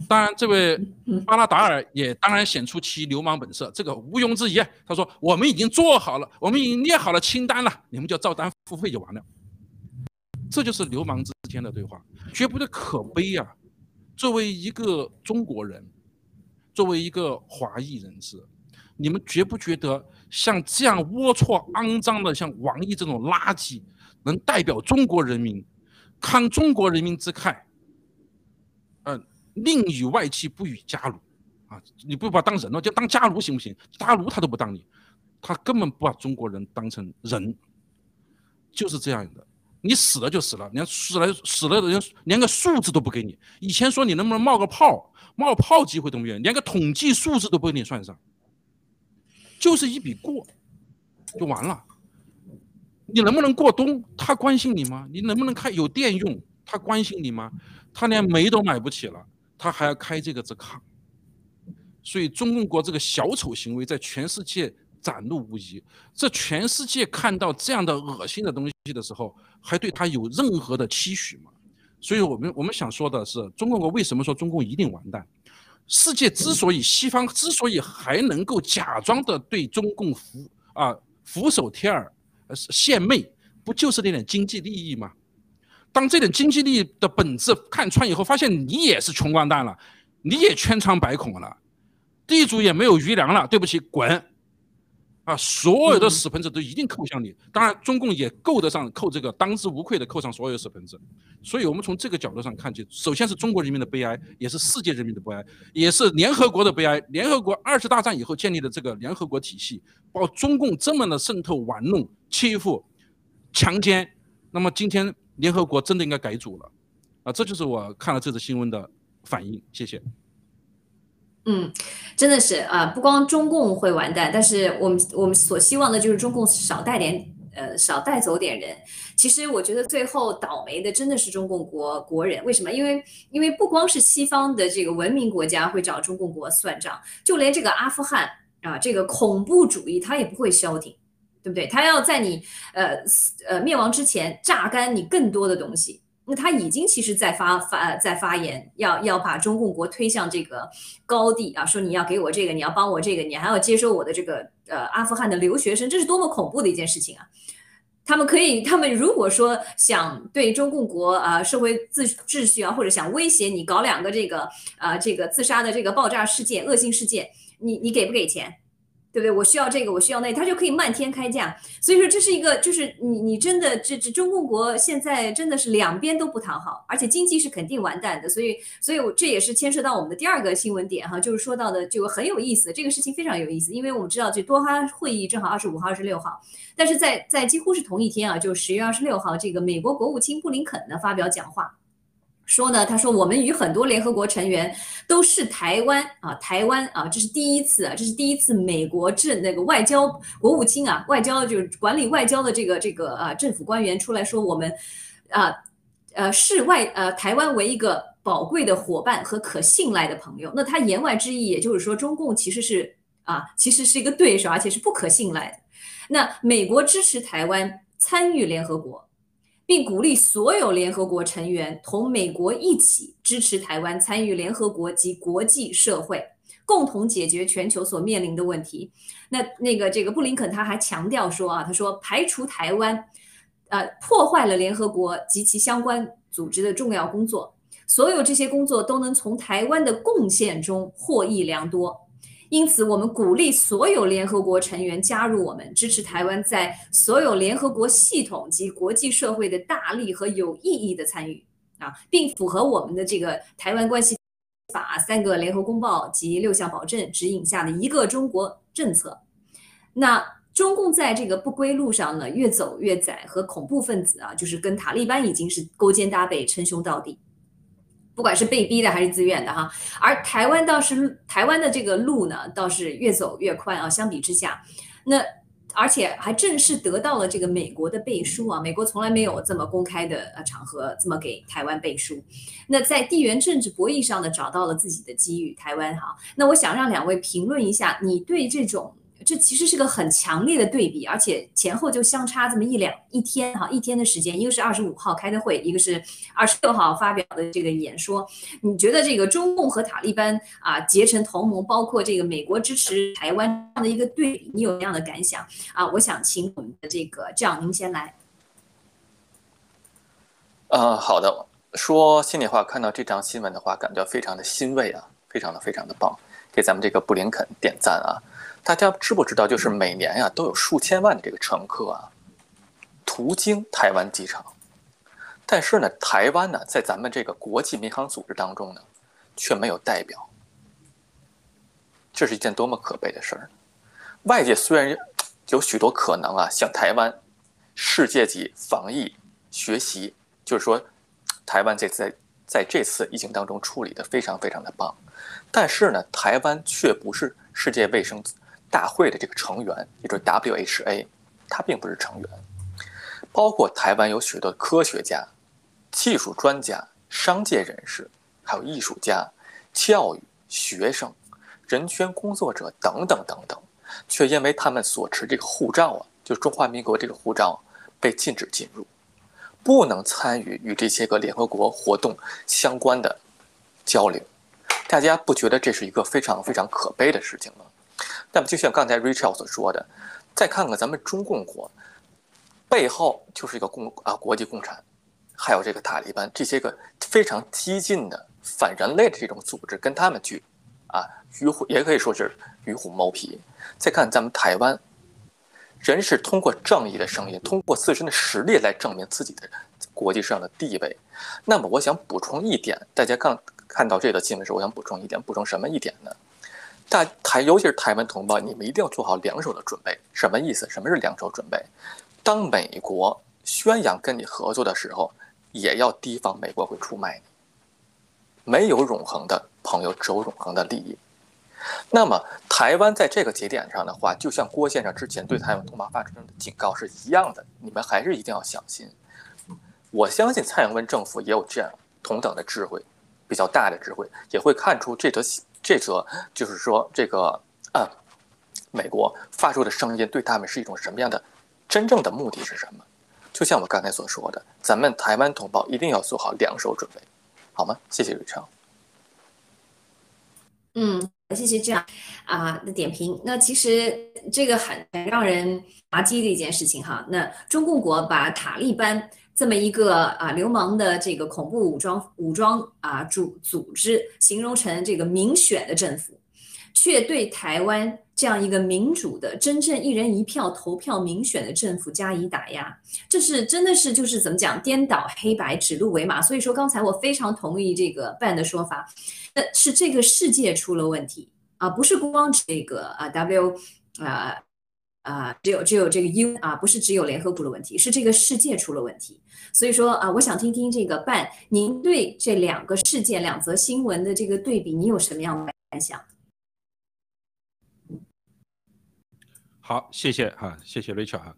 当然，这位 巴拉达尔也当然显出其流氓本色，这个毋庸置疑。他说：“我们已经做好了，我们已经列好了清单了，你们就照单付费就完了。”这就是流氓之间的对话，绝不的可悲呀！作为一个中国人，作为一个华裔人士。你们觉不觉得像这样龌龊、肮脏的，像王毅这种垃圾，能代表中国人民，慷中国人民之慨？嗯，宁与外戚不与家奴，啊，你不把当人了，就当家奴行不行？家奴他都不当你，他根本不把中国人当成人，就是这样的。你死了就死了，连死了死了的人连个数字都不给你。以前说你能不能冒个泡，冒泡机会都没有，连个统计数字都不给你算上。就是一笔过，就完了。你能不能过冬？他关心你吗？你能不能开有电用？他关心你吗？他连煤都买不起了，他还要开这个支炕。所以中共国这个小丑行为在全世界展露无遗。这全世界看到这样的恶心的东西的时候，还对他有任何的期许吗？所以我们我们想说的是，中共国为什么说中共一定完蛋？世界之所以西方之所以还能够假装的对中共俯啊俯首帖耳，呃献媚，不就是那点经济利益吗？当这点经济利益的本质看穿以后，发现你也是穷光蛋了，你也千疮百孔了，地主也没有余粮了，对不起，滚！啊，所有的屎盆子都一定扣向你。当然，中共也够得上扣这个当之无愧的扣上所有屎盆子。所以，我们从这个角度上看，就首先是中国人民的悲哀，也是世界人民的悲哀，也是联合国的悲哀。联合国二次大战以后建立的这个联合国体系，把中共这么的渗透、玩弄、欺负、强奸，那么今天联合国真的应该改组了。啊，这就是我看了这则新闻的反应。谢谢。嗯，真的是啊，不光中共会完蛋，但是我们我们所希望的就是中共少带点，呃，少带走点人。其实我觉得最后倒霉的真的是中共国国人，为什么？因为因为不光是西方的这个文明国家会找中共国算账，就连这个阿富汗啊，这个恐怖主义他也不会消停，对不对？他要在你呃呃灭亡之前榨干你更多的东西。那他已经其实在发发在发言，要要把中共国推向这个高地啊，说你要给我这个，你要帮我这个，你还要接收我的这个呃阿富汗的留学生，这是多么恐怖的一件事情啊！他们可以，他们如果说想对中共国啊社会秩秩序啊，或者想威胁你搞两个这个啊这个自杀的这个爆炸事件、恶性事件，你你给不给钱？对不对？我需要这个，我需要那个，他就可以漫天开价。所以说，这是一个，就是你你真的这这中共国现在真的是两边都不讨好，而且经济是肯定完蛋的。所以，所以我这也是牵涉到我们的第二个新闻点哈，就是说到的就很有意思，这个事情非常有意思，因为我们知道这多哈会议正好二十五号、二十六号，但是在在几乎是同一天啊，就十月二十六号，这个美国国务卿布林肯呢发表讲话。说呢？他说我们与很多联合国成员都是台湾啊，台湾啊，这是第一次啊，这是第一次美国政那个外交国务卿啊，外交就是管理外交的这个这个啊政府官员出来说我们，啊呃视外呃台湾为一个宝贵的伙伴和可信赖的朋友。那他言外之意，也就是说中共其实是啊，其实是一个对手，而且是不可信赖的。那美国支持台湾参与联合国。并鼓励所有联合国成员同美国一起支持台湾参与联合国及国际社会，共同解决全球所面临的问题。那那个这个布林肯他还强调说啊，他说排除台湾，呃，破坏了联合国及其相关组织的重要工作，所有这些工作都能从台湾的贡献中获益良多。因此，我们鼓励所有联合国成员加入我们，支持台湾在所有联合国系统及国际社会的大力和有意义的参与啊，并符合我们的这个台湾关系法三个联合公报及六项保证指引下的一个中国政策。那中共在这个不归路上呢，越走越窄，和恐怖分子啊，就是跟塔利班已经是勾肩搭背，称兄道弟。不管是被逼的还是自愿的哈，而台湾倒是台湾的这个路呢，倒是越走越宽啊。相比之下，那而且还正式得到了这个美国的背书啊。美国从来没有这么公开的呃场合这么给台湾背书。那在地缘政治博弈上呢，找到了自己的机遇。台湾哈，那我想让两位评论一下，你对这种。这其实是个很强烈的对比，而且前后就相差这么一两一天哈，一天的时间，一个是二十五号开的会，一个是二十六号发表的这个演说。你觉得这个中共和塔利班啊结成同盟，包括这个美国支持台湾这样的一个对比，你有什么样的感想啊？我想请我们的这个这样您先来。呃，好的，说心里话，看到这张新闻的话，感觉非常的欣慰啊，非常的非常的棒，给咱们这个布林肯点赞啊。大家知不知道，就是每年呀都有数千万的这个乘客啊，途经台湾机场，但是呢，台湾呢在咱们这个国际民航组织当中呢，却没有代表，这是一件多么可悲的事儿！外界虽然有许多可能啊，向台湾世界级防疫学习，就是说，台湾这次在在这次疫情当中处理的非常非常的棒，但是呢，台湾却不是世界卫生。大会的这个成员，也就是 WHA，它并不是成员。包括台湾有许多科学家、技术专家、商界人士，还有艺术家、教育学生、人权工作者等等等等，却因为他们所持这个护照啊，就是中华民国这个护照，被禁止进入，不能参与与这些个联合国活动相关的交流。大家不觉得这是一个非常非常可悲的事情吗？那么，就像刚才 Rachel 所说的，再看看咱们中共国背后就是一个共啊国际共产，还有这个塔利班这些个非常激进的反人类的这种组织，跟他们去啊与虎也可以说是与虎谋皮。再看咱们台湾，人是通过正义的声音，通过自身的实力来证明自己的国际上的地位。那么，我想补充一点，大家刚看到这个新闻时，我想补充一点，补充什么一点呢？大台，尤其是台湾同胞，你们一定要做好两手的准备。什么意思？什么是两手准备？当美国宣扬跟你合作的时候，也要提防美国会出卖你。没有永恒的朋友，只有永恒的利益。那么，台湾在这个节点上的话，就像郭先生之前对台湾同胞发出的警告是一样的，你们还是一定要小心。我相信蔡英文政府也有这样同等的智慧，比较大的智慧，也会看出这则。这则就是说，这个啊，美国发出的声音对他们是一种什么样的？真正的目的是什么？就像我刚才所说的，咱们台湾同胞一定要做好两手准备，好吗？谢谢瑞昌。嗯，谢谢这样啊的点评。那其实这个很让人滑稽的一件事情哈。那中共国把塔利班。这么一个啊流氓的这个恐怖武装武装啊组组织，形容成这个民选的政府，却对台湾这样一个民主的、真正一人一票投票民选的政府加以打压，这是真的是就是怎么讲颠倒黑白、指鹿为马。所以说刚才我非常同意这个办的说法，那是这个世界出了问题啊，不是光这个啊 W 啊。啊，只有只有这个 U 啊，不是只有联合国的问题，是这个世界出了问题。所以说啊，我想听听这个办，您对这两个事件、两则新闻的这个对比，你有什么样的感想？好，谢谢哈，谢谢 Rachel 哈。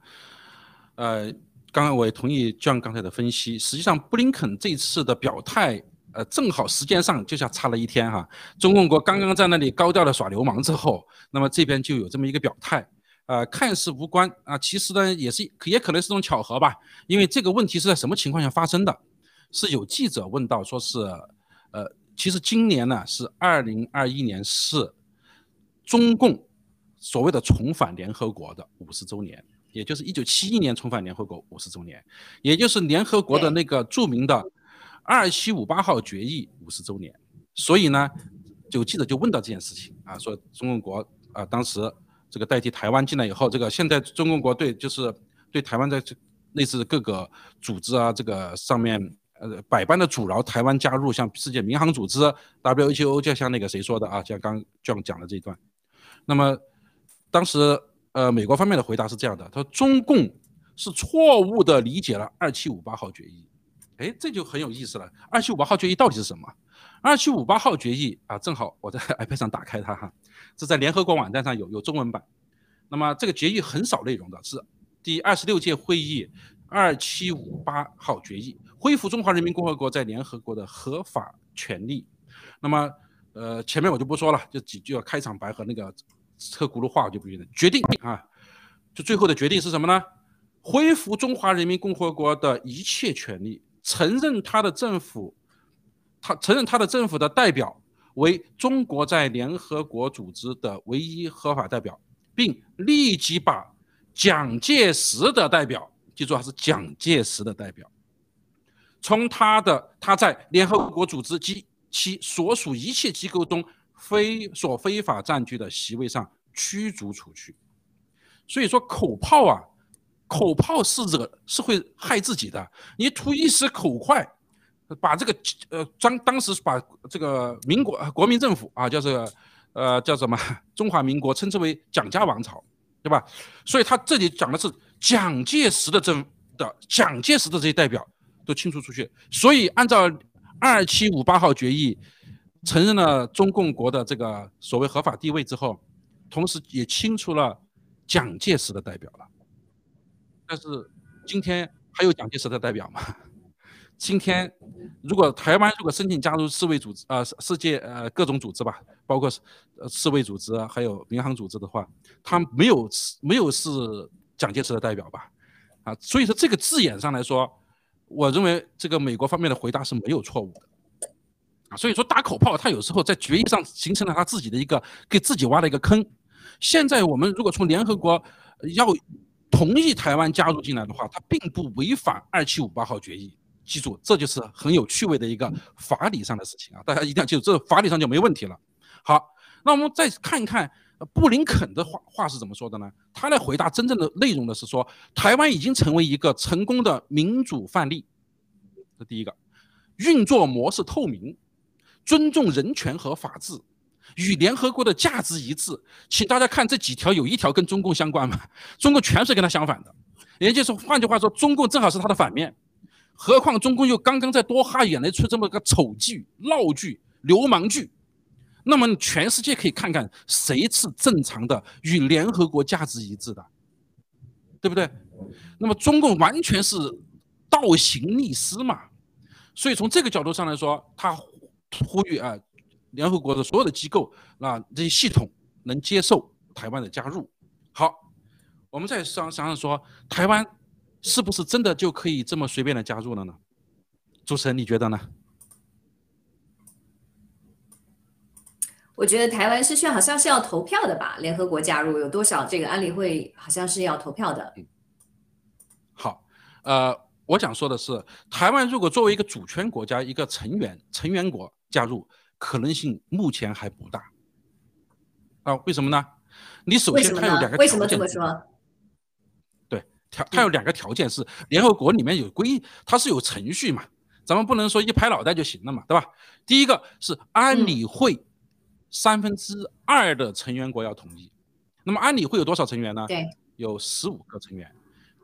呃，刚刚我也同意 John 刚才的分析，实际上布林肯这次的表态，呃，正好时间上就像差了一天哈。中共国刚刚在那里高调的耍流氓之后，那么这边就有这么一个表态。呃，看似无关啊，其实呢也是也可能是种巧合吧。因为这个问题是在什么情况下发生的？是有记者问到，说是，呃，其实今年呢是二零二一年是中共所谓的重返联合国的五十周年，也就是一九七一年重返联合国五十周年，也就是联合国的那个著名的二七五八号决议五十周年。所以呢，有记者就问到这件事情啊，说中共国啊当时这个代替台湾进来以后，这个现在中共国对就是对台湾在这类似各个组织啊这个上面呃百般的阻挠台湾加入，像世界民航组织 WHO，就像那个谁说的啊，像刚 John 讲的这一段，那么当时呃美国方面的回答是这样的，他说中共是错误的理解了二七五八号决议。哎，这就很有意思了。二七五八号决议到底是什么？二七五八号决议啊，正好我在 iPad 上打开它哈，这在联合国网站上有有中文版。那么这个决议很少内容的，是第二十六届会议二七五八号决议，恢复中华人民共和国在联合国的合法权利。那么呃，前面我就不说了，就几句开场白和那个车轱辘话我就不用了。决定啊，就最后的决定是什么呢？恢复中华人民共和国的一切权利。承认他的政府，他承认他的政府的代表为中国在联合国组织的唯一合法代表，并立即把蒋介石的代表，记住还是蒋介石的代表，从他的他在联合国组织及其所属一切机构中非所非法占据的席位上驱逐出去。所以说口炮啊。口炮是惹是会害自己的。你图一时口快，把这个呃当当时把这个民国国民政府啊，叫这个呃叫什么中华民国称之为蒋家王朝，对吧？所以他这里讲的是蒋介石的政的蒋介石的这些代表都清除出去。所以按照二七五八号决议承认了中共国的这个所谓合法地位之后，同时也清除了蒋介石的代表了。但是今天还有蒋介石的代表吗？今天如果台湾如果申请加入世卫组织啊，世界呃各种组织吧，包括呃世卫组织还有民航组织的话，他没有没有是蒋介石的代表吧？啊，所以说这个字眼上来说，我认为这个美国方面的回答是没有错误的啊。所以说打口炮，他有时候在决议上形成了他自己的一个给自己挖了一个坑。现在我们如果从联合国要。同意台湾加入进来的话，它并不违反二七五八号决议。记住，这就是很有趣味的一个法理上的事情啊！大家一定要记住，这法理上就没问题了。好，那我们再看一看布林肯的话话是怎么说的呢？他来回答真正的内容的是说，台湾已经成为一个成功的民主范例。这第一个，运作模式透明，尊重人权和法治。与联合国的价值一致，请大家看这几条，有一条跟中共相关吗？中共全是跟他相反的，也就是换句话说，中共正好是他的反面。何况中共又刚刚在多哈演了出这么个丑剧、闹剧、流氓剧，那么全世界可以看看谁是正常的与联合国价值一致的，对不对？那么中共完全是倒行逆施嘛。所以从这个角度上来说，他呼吁啊。联合国的所有的机构，那这些系统能接受台湾的加入。好，我们再想想想说，台湾是不是真的就可以这么随便的加入了呢？主持人，你觉得呢？我觉得台湾是需要，好像是要投票的吧？联合国加入有多少这个安理会，好像是要投票的。好，呃，我想说的是，台湾如果作为一个主权国家、一个成员成员国加入。可能性目前还不大啊？为什么呢？你首先它有两个。为什么这么说？它有两个条件是联合国里面有规，它是有程序嘛，咱们不能说一拍脑袋就行了嘛，对吧？第一个是安理会三分之二的成员国要同意。那么安理会有多少成员呢？对，有十五个成员，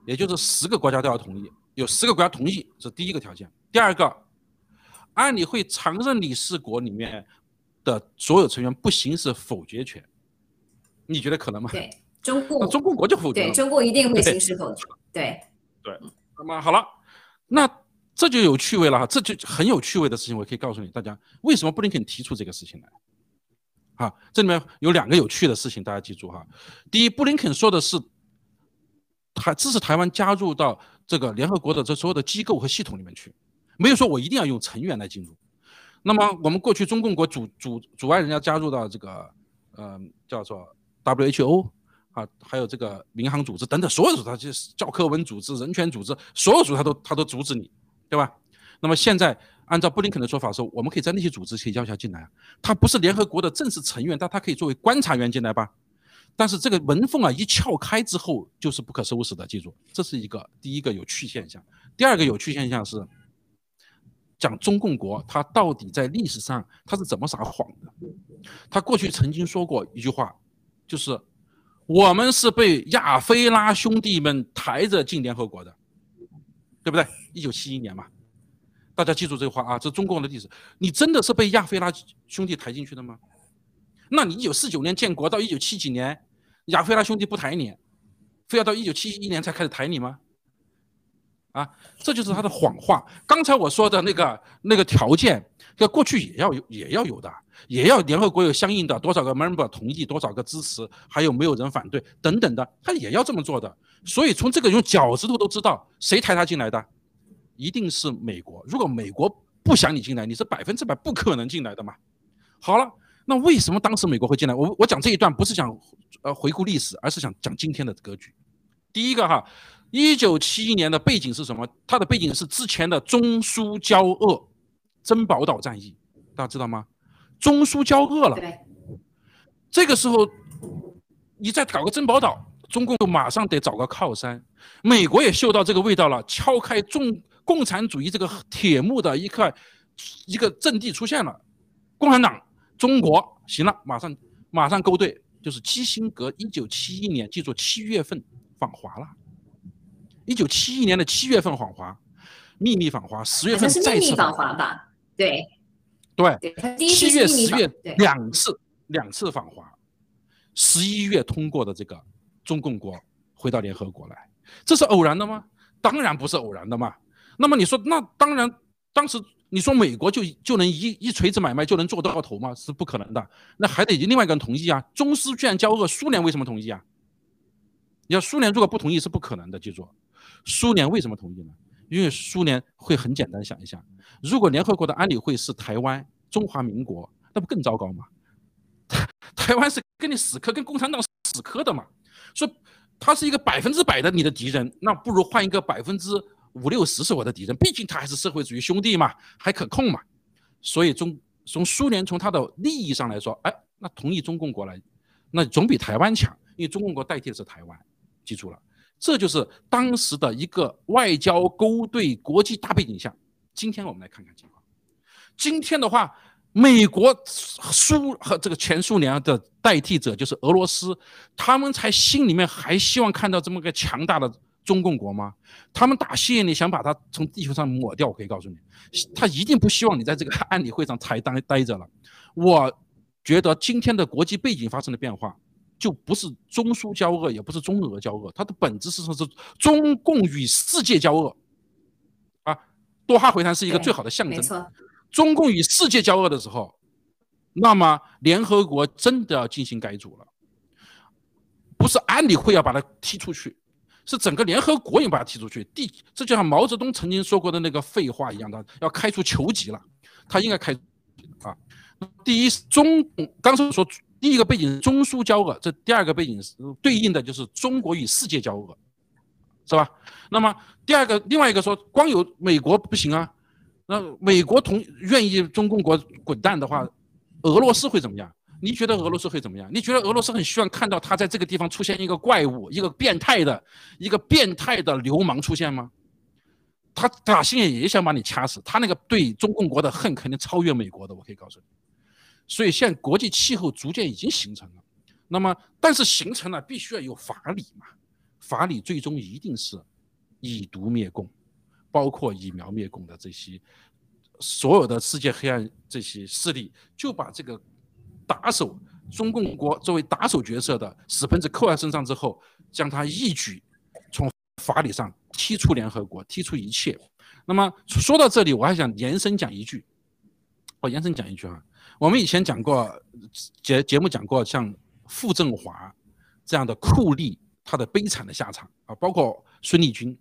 也就是十个国家都要同意，有十个国家同意是第一个条件。第二个。安理会常任理事国里面的所有成员不行使否决权，你觉得可能吗？对，中共中共国就否决对，中共一定会行使否决。对对，那么好了，那这就有趣味了哈，这就很有趣味的事情，我可以告诉你大家，为什么布林肯提出这个事情来？啊，这里面有两个有趣的事情，大家记住哈。第一，布林肯说的是台支持台湾加入到这个联合国的这所有的机构和系统里面去。没有说我一定要用成员来进入，那么我们过去中共国阻阻阻碍人家加入到这个，呃，叫做 WHO 啊，还有这个民航组织等等所有组织，就是教科文组织、人权组织，所有组织他都他都阻止你，对吧？那么现在按照布林肯的说法说，我们可以在那些组织可以邀请进来啊，他不是联合国的正式成员，但他可以作为观察员进来吧。但是这个门缝啊一撬开之后就是不可收拾的，记住，这是一个第一个有趣现象。第二个有趣现象是，讲中共国他到底在历史上他是怎么撒谎的？他过去曾经说过一句话，就是我们是被亚非拉兄弟们抬着进联合国的，对不对？一九七一年嘛。大家记住这话啊，这中共的历史。你真的是被亚非拉兄弟抬进去的吗？那你一九四九年建国到一九七几年，亚非拉兄弟不抬你，非要到一九七一年才开始抬你吗？啊，这就是他的谎话。刚才我说的那个那个条件，要过去也要有也要有的，也要联合国有相应的多少个 member 同意，多少个支持，还有没有人反对等等的，他也要这么做的。所以从这个用脚趾头都知道谁抬他进来的。一定是美国。如果美国不想你进来，你是百分之百不可能进来的嘛。好了，那为什么当时美国会进来？我我讲这一段不是想呃回顾历史，而是想讲今天的格局。第一个哈，一九七一年的背景是什么？它的背景是之前的中苏交恶珍宝岛战役，大家知道吗？中苏交恶了，这个时候你再搞个珍宝岛，中共就马上得找个靠山。美国也嗅到这个味道了，敲开中。共产主义这个铁幕的一块一个阵地出现了，共产党中国行了，马上马上勾兑，就是基辛格一九七一年，记住七月份访华了，一九七一年的七月份访华，秘密访华，十月份再次访华吧？对对，七月十月两次两次访华，十一月通过的这个中共国回到联合国来，这是偶然的吗？当然不是偶然的嘛。那么你说，那当然，当时你说美国就就能一一锤子买卖就能做到头吗？是不可能的，那还得另外一个人同意啊。中苏居然交恶，苏联为什么同意啊？你要苏联如果不同意是不可能的，记住，苏联为什么同意呢？因为苏联会很简单想一下，如果联合国的安理会是台湾中华民国，那不更糟糕吗？台湾是跟你死磕，跟共产党死磕的嘛，说他是一个百分之百的你的敌人，那不如换一个百分之。五六十是我的敌人，毕竟他还是社会主义兄弟嘛，还可控嘛，所以中从苏联从他的利益上来说，哎，那同意中共国来，那总比台湾强，因为中共国代替的是台湾，记住了，这就是当时的一个外交勾兑国际大背景下。今天我们来看看情况，今天的话，美国苏和这个前苏联的代替者就是俄罗斯，他们才心里面还希望看到这么个强大的。中共国吗？他们打心眼里想把它从地球上抹掉。我可以告诉你，他一定不希望你在这个 安理会上才待待着了。我觉得今天的国际背景发生的变化，就不是中苏交恶，也不是中俄交恶，它的本质是说是中共与世界交恶。啊，多哈会谈是一个最好的象征。中共与世界交恶的时候，那么联合国真的要进行改组了，不是安理会要把它踢出去。是整个联合国也把它踢出去，第这就像毛泽东曾经说过的那个废话一样的，要开除球籍了。他应该开啊。第一，中刚才说第一个背景中苏交恶，这第二个背景是对应的就是中国与世界交恶，是吧？那么第二个另外一个说，光有美国不行啊，那美国同愿意中共国滚蛋的话，俄罗斯会怎么样？你觉得俄罗斯会怎么样？你觉得俄罗斯很希望看到他在这个地方出现一个怪物，一个变态的、一个变态的流氓出现吗？他打心眼也想把你掐死。他那个对中共国的恨肯定超越美国的，我可以告诉你。所以现在国际气候逐渐已经形成了。那么，但是形成了必须要有法理嘛？法理最终一定是以毒灭共，包括以苗灭共的这些所有的世界黑暗这些势力，就把这个。打手，中共国作为打手角色的屎盆子扣在身上之后，将他一举从法理上踢出联合国，踢出一切。那么说到这里，我还想延伸讲一句，我延伸讲一句啊，我们以前讲过节节目讲过，像傅政华这样的酷吏，他的悲惨的下场啊，包括孙立军，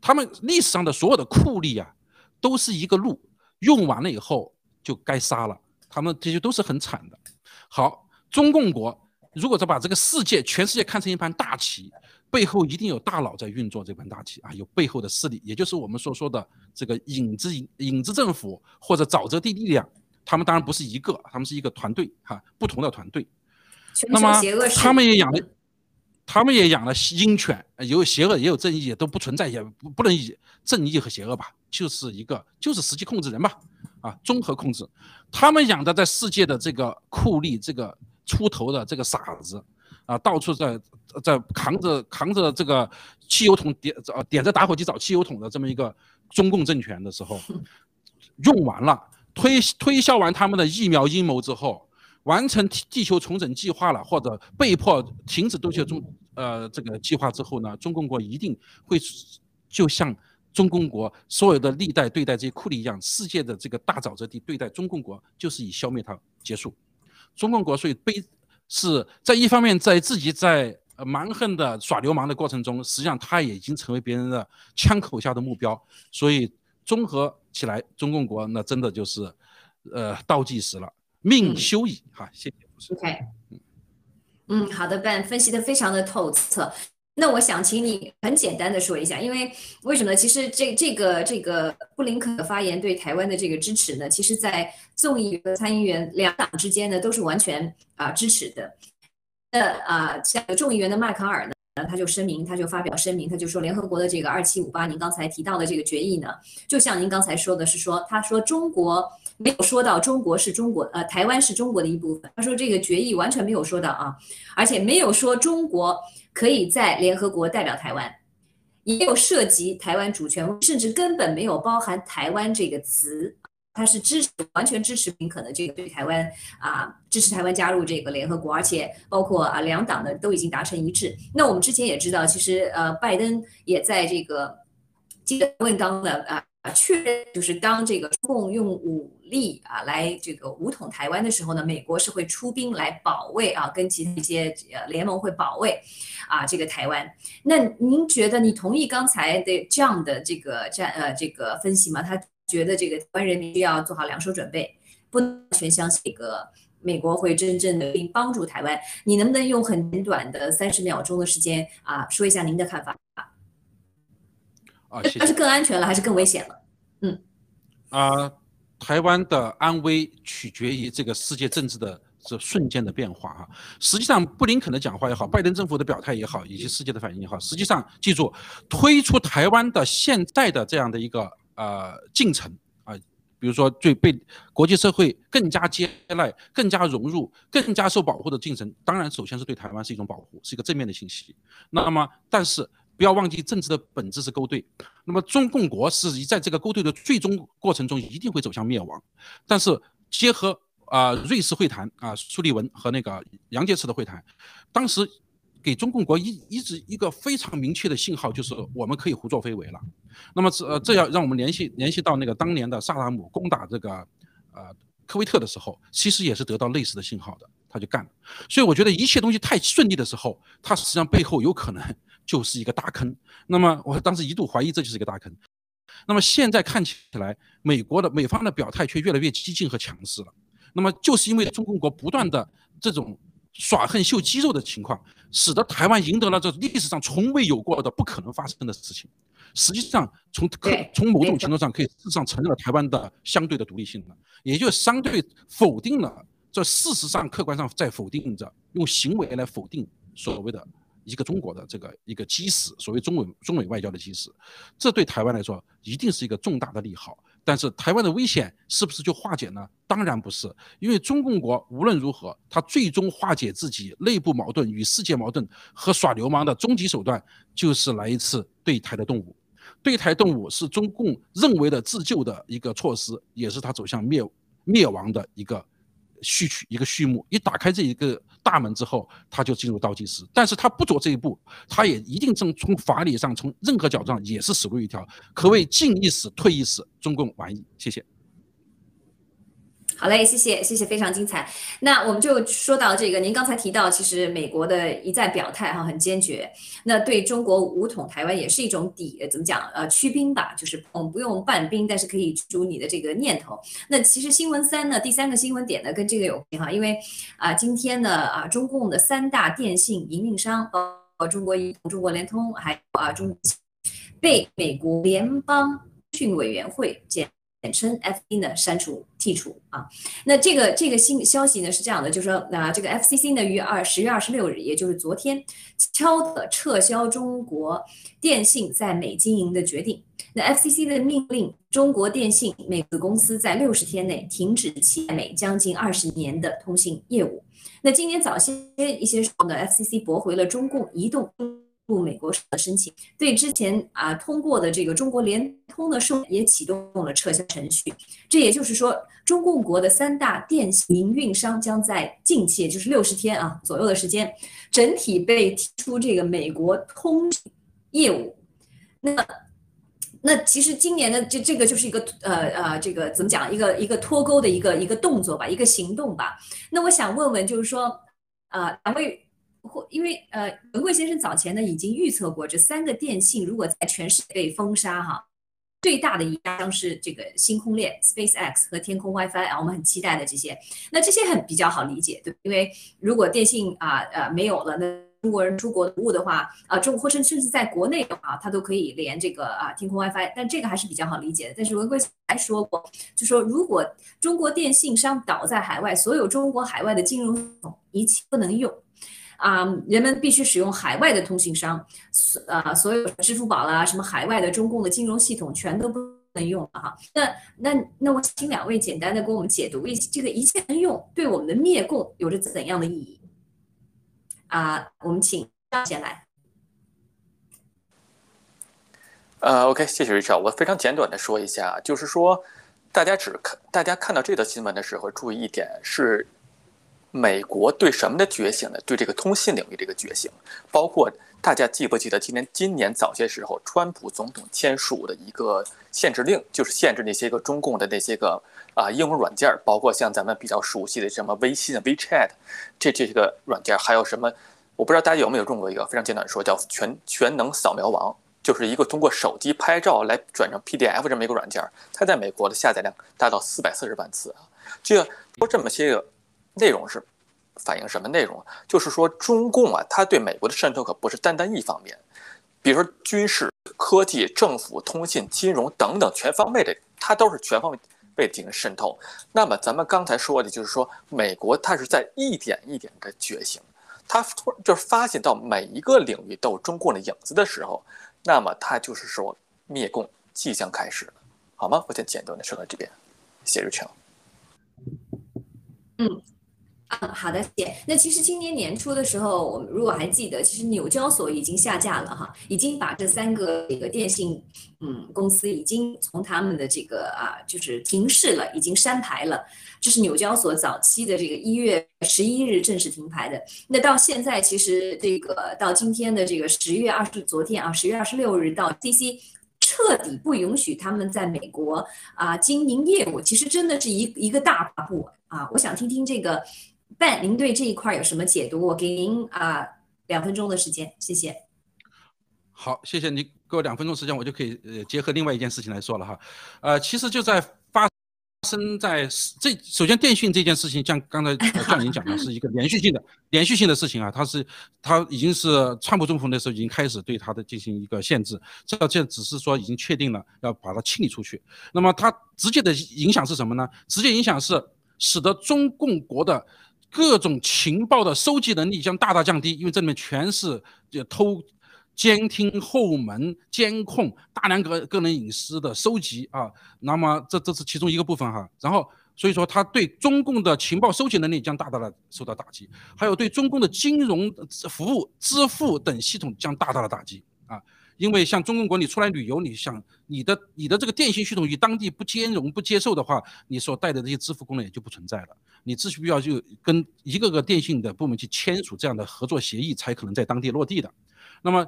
他们历史上的所有的酷吏啊，都是一个路用完了以后就该杀了，他们这些都是很惨的。好，中共国如果说把这个世界全世界看成一盘大棋，背后一定有大佬在运作这盘大棋啊，有背后的势力，也就是我们所说的这个影子影影子政府或者沼泽地力量。他们当然不是一个，他们是一个团队哈，不同的团队。那么他们也养了，他们也养了鹰犬，有邪恶也有正义，都不存在，也不不能以正义和邪恶吧，就是一个就是实际控制人吧，啊，综合控制。他们养的在世界的这个酷吏，这个出头的这个傻子。啊，到处在在扛着扛着这个汽油桶点呃点着打火机找汽油桶的这么一个中共政权的时候，用完了推推销完他们的疫苗阴谋之后，完成地球重整计划了，或者被迫停止地球中呃这个计划之后呢，中共国一定会就像中共国所有的历代对待这些库里一样，世界的这个大沼泽地对待中共国就是以消灭它结束。中共国所以被。是在一方面，在自己在蛮横的耍流氓的过程中，实际上他也已经成为别人的枪口下的目标。所以综合起来，中共国那真的就是，呃，倒计时了，命休矣。哈，谢谢。OK，嗯，好的，Ben 分析的非常的透彻。那我想请你很简单的说一下，因为为什么呢？其实这这个这个布林肯的发言对台湾的这个支持呢，其实在众议员和参议员两党之间呢都是完全啊支持的。那啊，像众议员的麦卡尔呢，他就声明，他就发表声明，他就说联合国的这个二七五八，您刚才提到的这个决议呢，就像您刚才说的是说，他说中国没有说到中国是中国，呃，台湾是中国的一部分。他说这个决议完全没有说到啊，而且没有说中国。可以在联合国代表台湾，也有涉及台湾主权，甚至根本没有包含台湾这个词。他是支持，完全支持林肯的这个对台湾啊，支持台湾加入这个联合国，而且包括啊两党的都已经达成一致。那我们之前也知道，其实呃拜登也在这个记者问当的啊。确认就是当这个中共用武力啊来这个武统台湾的时候呢，美国是会出兵来保卫啊，跟其他一些呃联盟会保卫啊这个台湾。那您觉得你同意刚才的这样的这个战呃这个分析吗？他觉得这个台湾人民需要做好两手准备，不能全相信这个美国会真正的并帮助台湾。你能不能用很短的三十秒钟的时间啊说一下您的看法？啊，它是更安全了还是更危险了？嗯，啊，台湾的安危取决于这个世界政治的这瞬间的变化啊。实际上，布林肯的讲话也好，拜登政府的表态也好，以及世界的反应也好，实际上记住，推出台湾的现在的这样的一个呃进程啊，比如说最被国际社会更加接纳、更加融入、更加受保护的进程，当然首先是对台湾是一种保护，是一个正面的信息。那么，但是。不要忘记，政治的本质是勾兑。那么，中共国是在这个勾兑的最终过程中一定会走向灭亡。但是，结合啊瑞士会谈啊苏利文和那个杨洁篪的会谈，当时给中共国一一直一个非常明确的信号，就是我们可以胡作非为了。那么，这呃这要让我们联系联系到那个当年的萨达姆攻打这个呃科威特的时候，其实也是得到类似的信号的，他就干了。所以，我觉得一切东西太顺利的时候，它实际上背后有可能。就是一个大坑，那么我当时一度怀疑这就是一个大坑，那么现在看起来，美国的美方的表态却越来越激进和强势了。那么就是因为中共国不断的这种耍横秀肌肉的情况，使得台湾赢得了这历史上从未有过的不可能发生的事情。实际上，从可从某种程度上可以事实上承认了台湾的相对的独立性了，也就相对否定了这事实上客观上在否定着用行为来否定所谓的。一个中国的这个一个基石，所谓中美中美外交的基石，这对台湾来说一定是一个重大的利好。但是台湾的危险是不是就化解呢？当然不是，因为中共国无论如何，它最终化解自己内部矛盾与世界矛盾和耍流氓的终极手段，就是来一次对台的动武。对台动武是中共认为的自救的一个措施，也是它走向灭灭亡的一个。序曲一个序幕，一打开这一个大门之后，他就进入倒计时。但是他不走这一步，他也一定正从法理上，从任何角度上也是死路一条，可谓进一死，退一死，中共完矣。谢谢。好嘞，谢谢谢谢，非常精彩。那我们就说到这个，您刚才提到，其实美国的一再表态哈，很坚决。那对中国武统台湾也是一种抵，怎么讲？呃，驱兵吧，就是我们不用办兵，但是可以驱逐你的这个念头。那其实新闻三呢，第三个新闻点呢，跟这个有关哈，因为啊，今天呢啊，中共的三大电信营运商包括中国移动、中国联通，还有啊中被美国联邦讯委员会简简称 FC 呢删除剔除啊。那这个这个新消息呢是这样的，就是说啊这个 FCC 呢于二十月二十六日，也就是昨天敲的撤销中国电信在美经营的决定。那 FCC 的命令，中国电信美子公司在六十天内停止其美将近二十年的通信业务。那今年早些一些时候呢，FCC 驳回了中共移动入美国的申请，对之前啊通过的这个中国联通的授也启动了撤销程序。这也就是说，中共国的三大电信营运商将在近期，也就是六十天啊左右的时间，整体被踢出这个美国通业务。那那其实今年的这这个就是一个呃呃这个怎么讲一个一个脱钩的一个一个动作吧，一个行动吧。那我想问问，就是说，呃，两位或因为呃文贵先生早前呢已经预测过，这三个电信如果在全世界被封杀哈，最大的一家将是这个星空链 SpaceX 和天空 WiFi 啊，我们很期待的这些。那这些很比较好理解，对，因为如果电信啊呃没有了那。中国人出国服务的话，啊，中国或甚甚至在国内的话，它都可以连这个啊天空 WiFi，但这个还是比较好理解的。但是文贵还说过，就说如果中国电信商倒在海外，所有中国海外的金融系统一切不能用，啊，人们必须使用海外的通信商，所啊所有支付宝啦，什么海外的中共的金融系统全都不能用了哈。那那那我请两位简单的给我们解读一这个一切能用对我们的灭共有着怎样的意义？啊，我们请张先来。呃，OK，谢谢瑞少。我非常简短的说一下，就是说，大家只看，大家看到这则新闻的时候，注意一点是，美国对什么的觉醒呢？对这个通信领域这个觉醒，包括大家记不记得今年今年早些时候，川普总统签署的一个限制令，就是限制那些个中共的那些个啊应用软件，包括像咱们比较熟悉的什么微信、WeChat 这这些个软件，还有什么？我不知道大家有没有用过一个非常简短的说，叫全全能扫描王，就是一个通过手机拍照来转成 PDF 这么一个软件，它在美国的下载量达到四百四十万次啊。这说这么些个内容是反映什么内容？就是说中共啊，它对美国的渗透可不是单单一方面，比如说军事、科技、政府、通信、金融等等全方位的，它都是全方位被进行渗透。那么咱们刚才说的就是说，美国它是在一点一点的觉醒。它突就是发现到每一个领域都有中共的影子的时候，那么它就是说灭共即将开始了，好吗？我先简短的说到这边，谢瑞强。嗯。好的，姐。那其实今年年初的时候，我们如果还记得，其实纽交所已经下架了哈，已经把这三个这个电信嗯公司已经从他们的这个啊就是停市了，已经删牌了。这是纽交所早期的这个一月十一日正式停牌的。那到现在，其实这个到今天的这个十月二十，昨天啊十月二十六日到 CC 彻底不允许他们在美国啊经营业务，其实真的是一一个大步啊。我想听听这个。但您对这一块有什么解读？我给您啊两分钟的时间，谢谢。好，谢谢你给我两分钟时间，我就可以呃结合另外一件事情来说了哈。呃，其实就在发生在这首先电讯这件事情，像刚才 像您讲的，是一个连续性的连续性的事情啊。它是它已经是川普政府那时候已经开始对它的进行一个限制，这这只是说已经确定了要把它清理出去。那么它直接的影响是什么呢？直接影响是使得中共国的。各种情报的收集能力将大大降低，因为这里面全是就偷、监听、后门监控、大量个个人隐私的收集啊。那么这这是其中一个部分哈。然后所以说，它对中共的情报收集能力将大大的受到打击，还有对中共的金融服务、支付等系统将大大的打击。因为像中共国，你出来旅游，你想你的你的这个电信系统与当地不兼容、不接受的话，你所带的这些支付功能也就不存在了。你必须要就跟一个个电信的部门去签署这样的合作协议，才可能在当地落地的。那么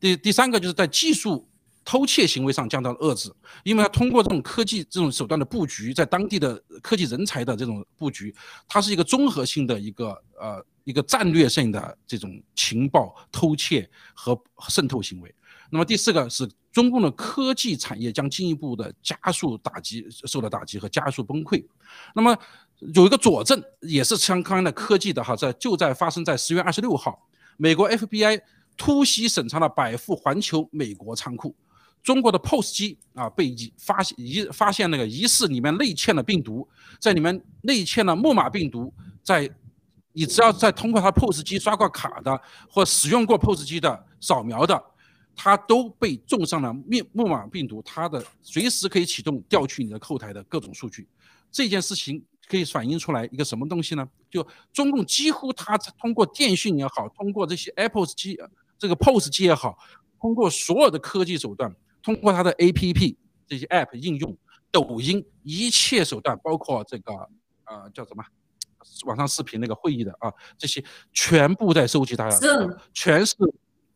第第三个就是在技术偷窃行为上降到了遏制，因为它通过这种科技这种手段的布局，在当地的科技人才的这种布局，它是一个综合性的一个呃一个战略性的这种情报偷窃和渗透行为。那么第四个是中共的科技产业将进一步的加速打击，受到打击和加速崩溃。那么有一个佐证，也是相关的科技的哈，在就在发生在十月二十六号，美国 FBI 突袭审查了百富环球美国仓库。中国的 POS 机啊，被疑发现疑发现那个疑似里面内嵌了病毒，在里面内嵌了木马病毒，在你只要在通过它 POS 机刷过卡的或使用过 POS 机的扫描的，它都被种上了密木马病毒，它的随时可以启动调取你的后台的各种数据。这件事情可以反映出来一个什么东西呢？就中共几乎它通过电讯也好，通过这些 Apple 机这个 POS 机也好，通过所有的科技手段。通过它的 APP 这些 App 应用，抖音一切手段，包括这个呃叫什么网上视频那个会议的啊，这些全部在收集大家，全是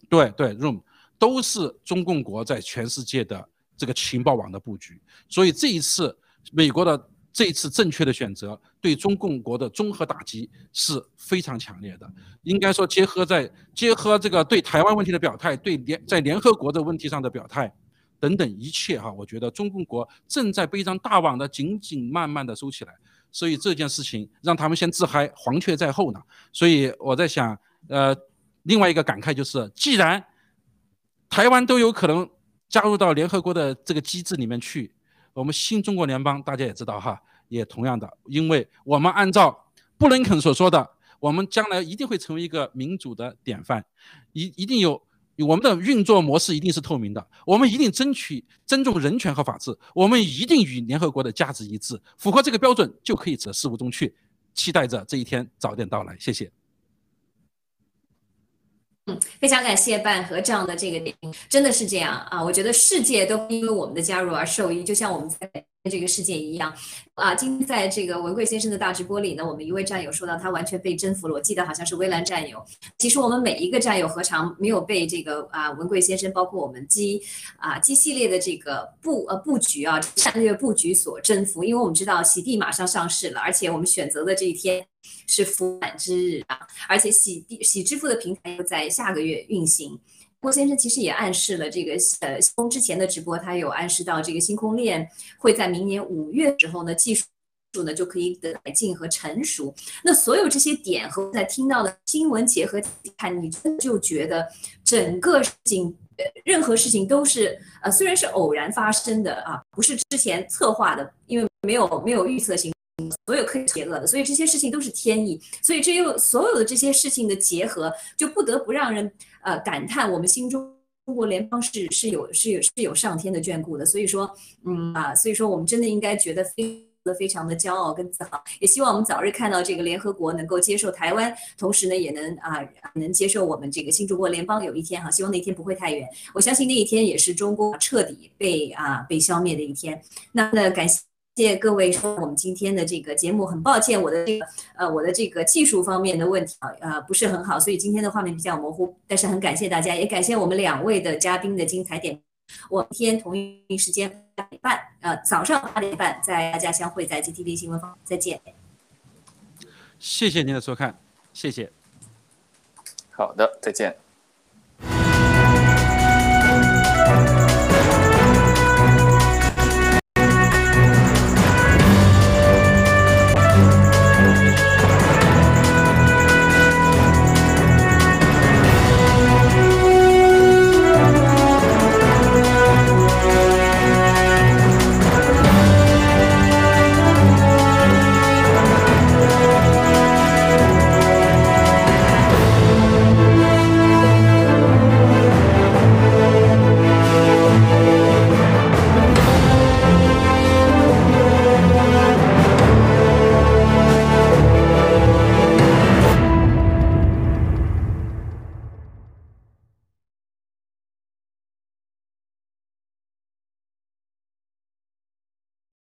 对对 Room 都是中共国在全世界的这个情报网的布局。所以这一次美国的这一次正确的选择，对中共国的综合打击是非常强烈的。应该说，结合在结合这个对台湾问题的表态，对联在联合国的问题上的表态。等等一切哈，我觉得中共国正在被一张大网的紧紧慢慢的收起来，所以这件事情让他们先自嗨，黄雀在后呢。所以我在想，呃，另外一个感慨就是，既然台湾都有可能加入到联合国的这个机制里面去，我们新中国联邦大家也知道哈，也同样的，因为我们按照布林肯所说的，我们将来一定会成为一个民主的典范，一一定有。我们的运作模式一定是透明的，我们一定争取尊重人权和法治，我们一定与联合国的价值一致，符合这个标准就可以走事务中去，期待着这一天早点到来。谢谢。嗯，非常感谢半和这样的这个点，真的是这样啊！我觉得世界都因为我们的加入而受益，就像我们在。这个世界一样啊！今天在这个文贵先生的大直播里呢，我们一位战友说到他完全被征服了。我记得好像是微蓝战友。其实我们每一个战友何尝没有被这个啊文贵先生，包括我们基啊基系列的这个布呃布局啊战略布局所征服？因为我们知道喜地马上上市了，而且我们选择的这一天是福满之日啊，而且喜地喜支付的平台又在下个月运行。郭先生其实也暗示了这个，呃，星空之前的直播，他有暗示到这个星空链会在明年五月之后呢，技术呢就可以得改进和成熟。那所有这些点和在听到的新闻结合看，你就觉得整个事情，任何事情都是，呃，虽然是偶然发生的啊，不是之前策划的，因为没有没有预测性。所有可以邪恶的，所以这些事情都是天意，所以这又所有的这些事情的结合，就不得不让人呃感叹，我们心中中国联邦是是有是有是有上天的眷顾的。所以说，嗯啊，所以说我们真的应该觉得非非常的骄傲跟自豪，也希望我们早日看到这个联合国能够接受台湾，同时呢也能啊能接受我们这个新中国联邦有一天哈，希望那一天不会太远，我相信那一天也是中国彻底被啊被消灭的一天。那那感谢。谢各位说我们今天的这个节目，很抱歉我的这个呃我的这个技术方面的问题啊呃不是很好，所以今天的画面比较模糊。但是很感谢大家，也感谢我们两位的嘉宾的精彩点。我明天同一时间八点半呃早上八点半在大家相会在 GTV 新闻方，再见。谢谢您的收看，谢谢。好的，再见。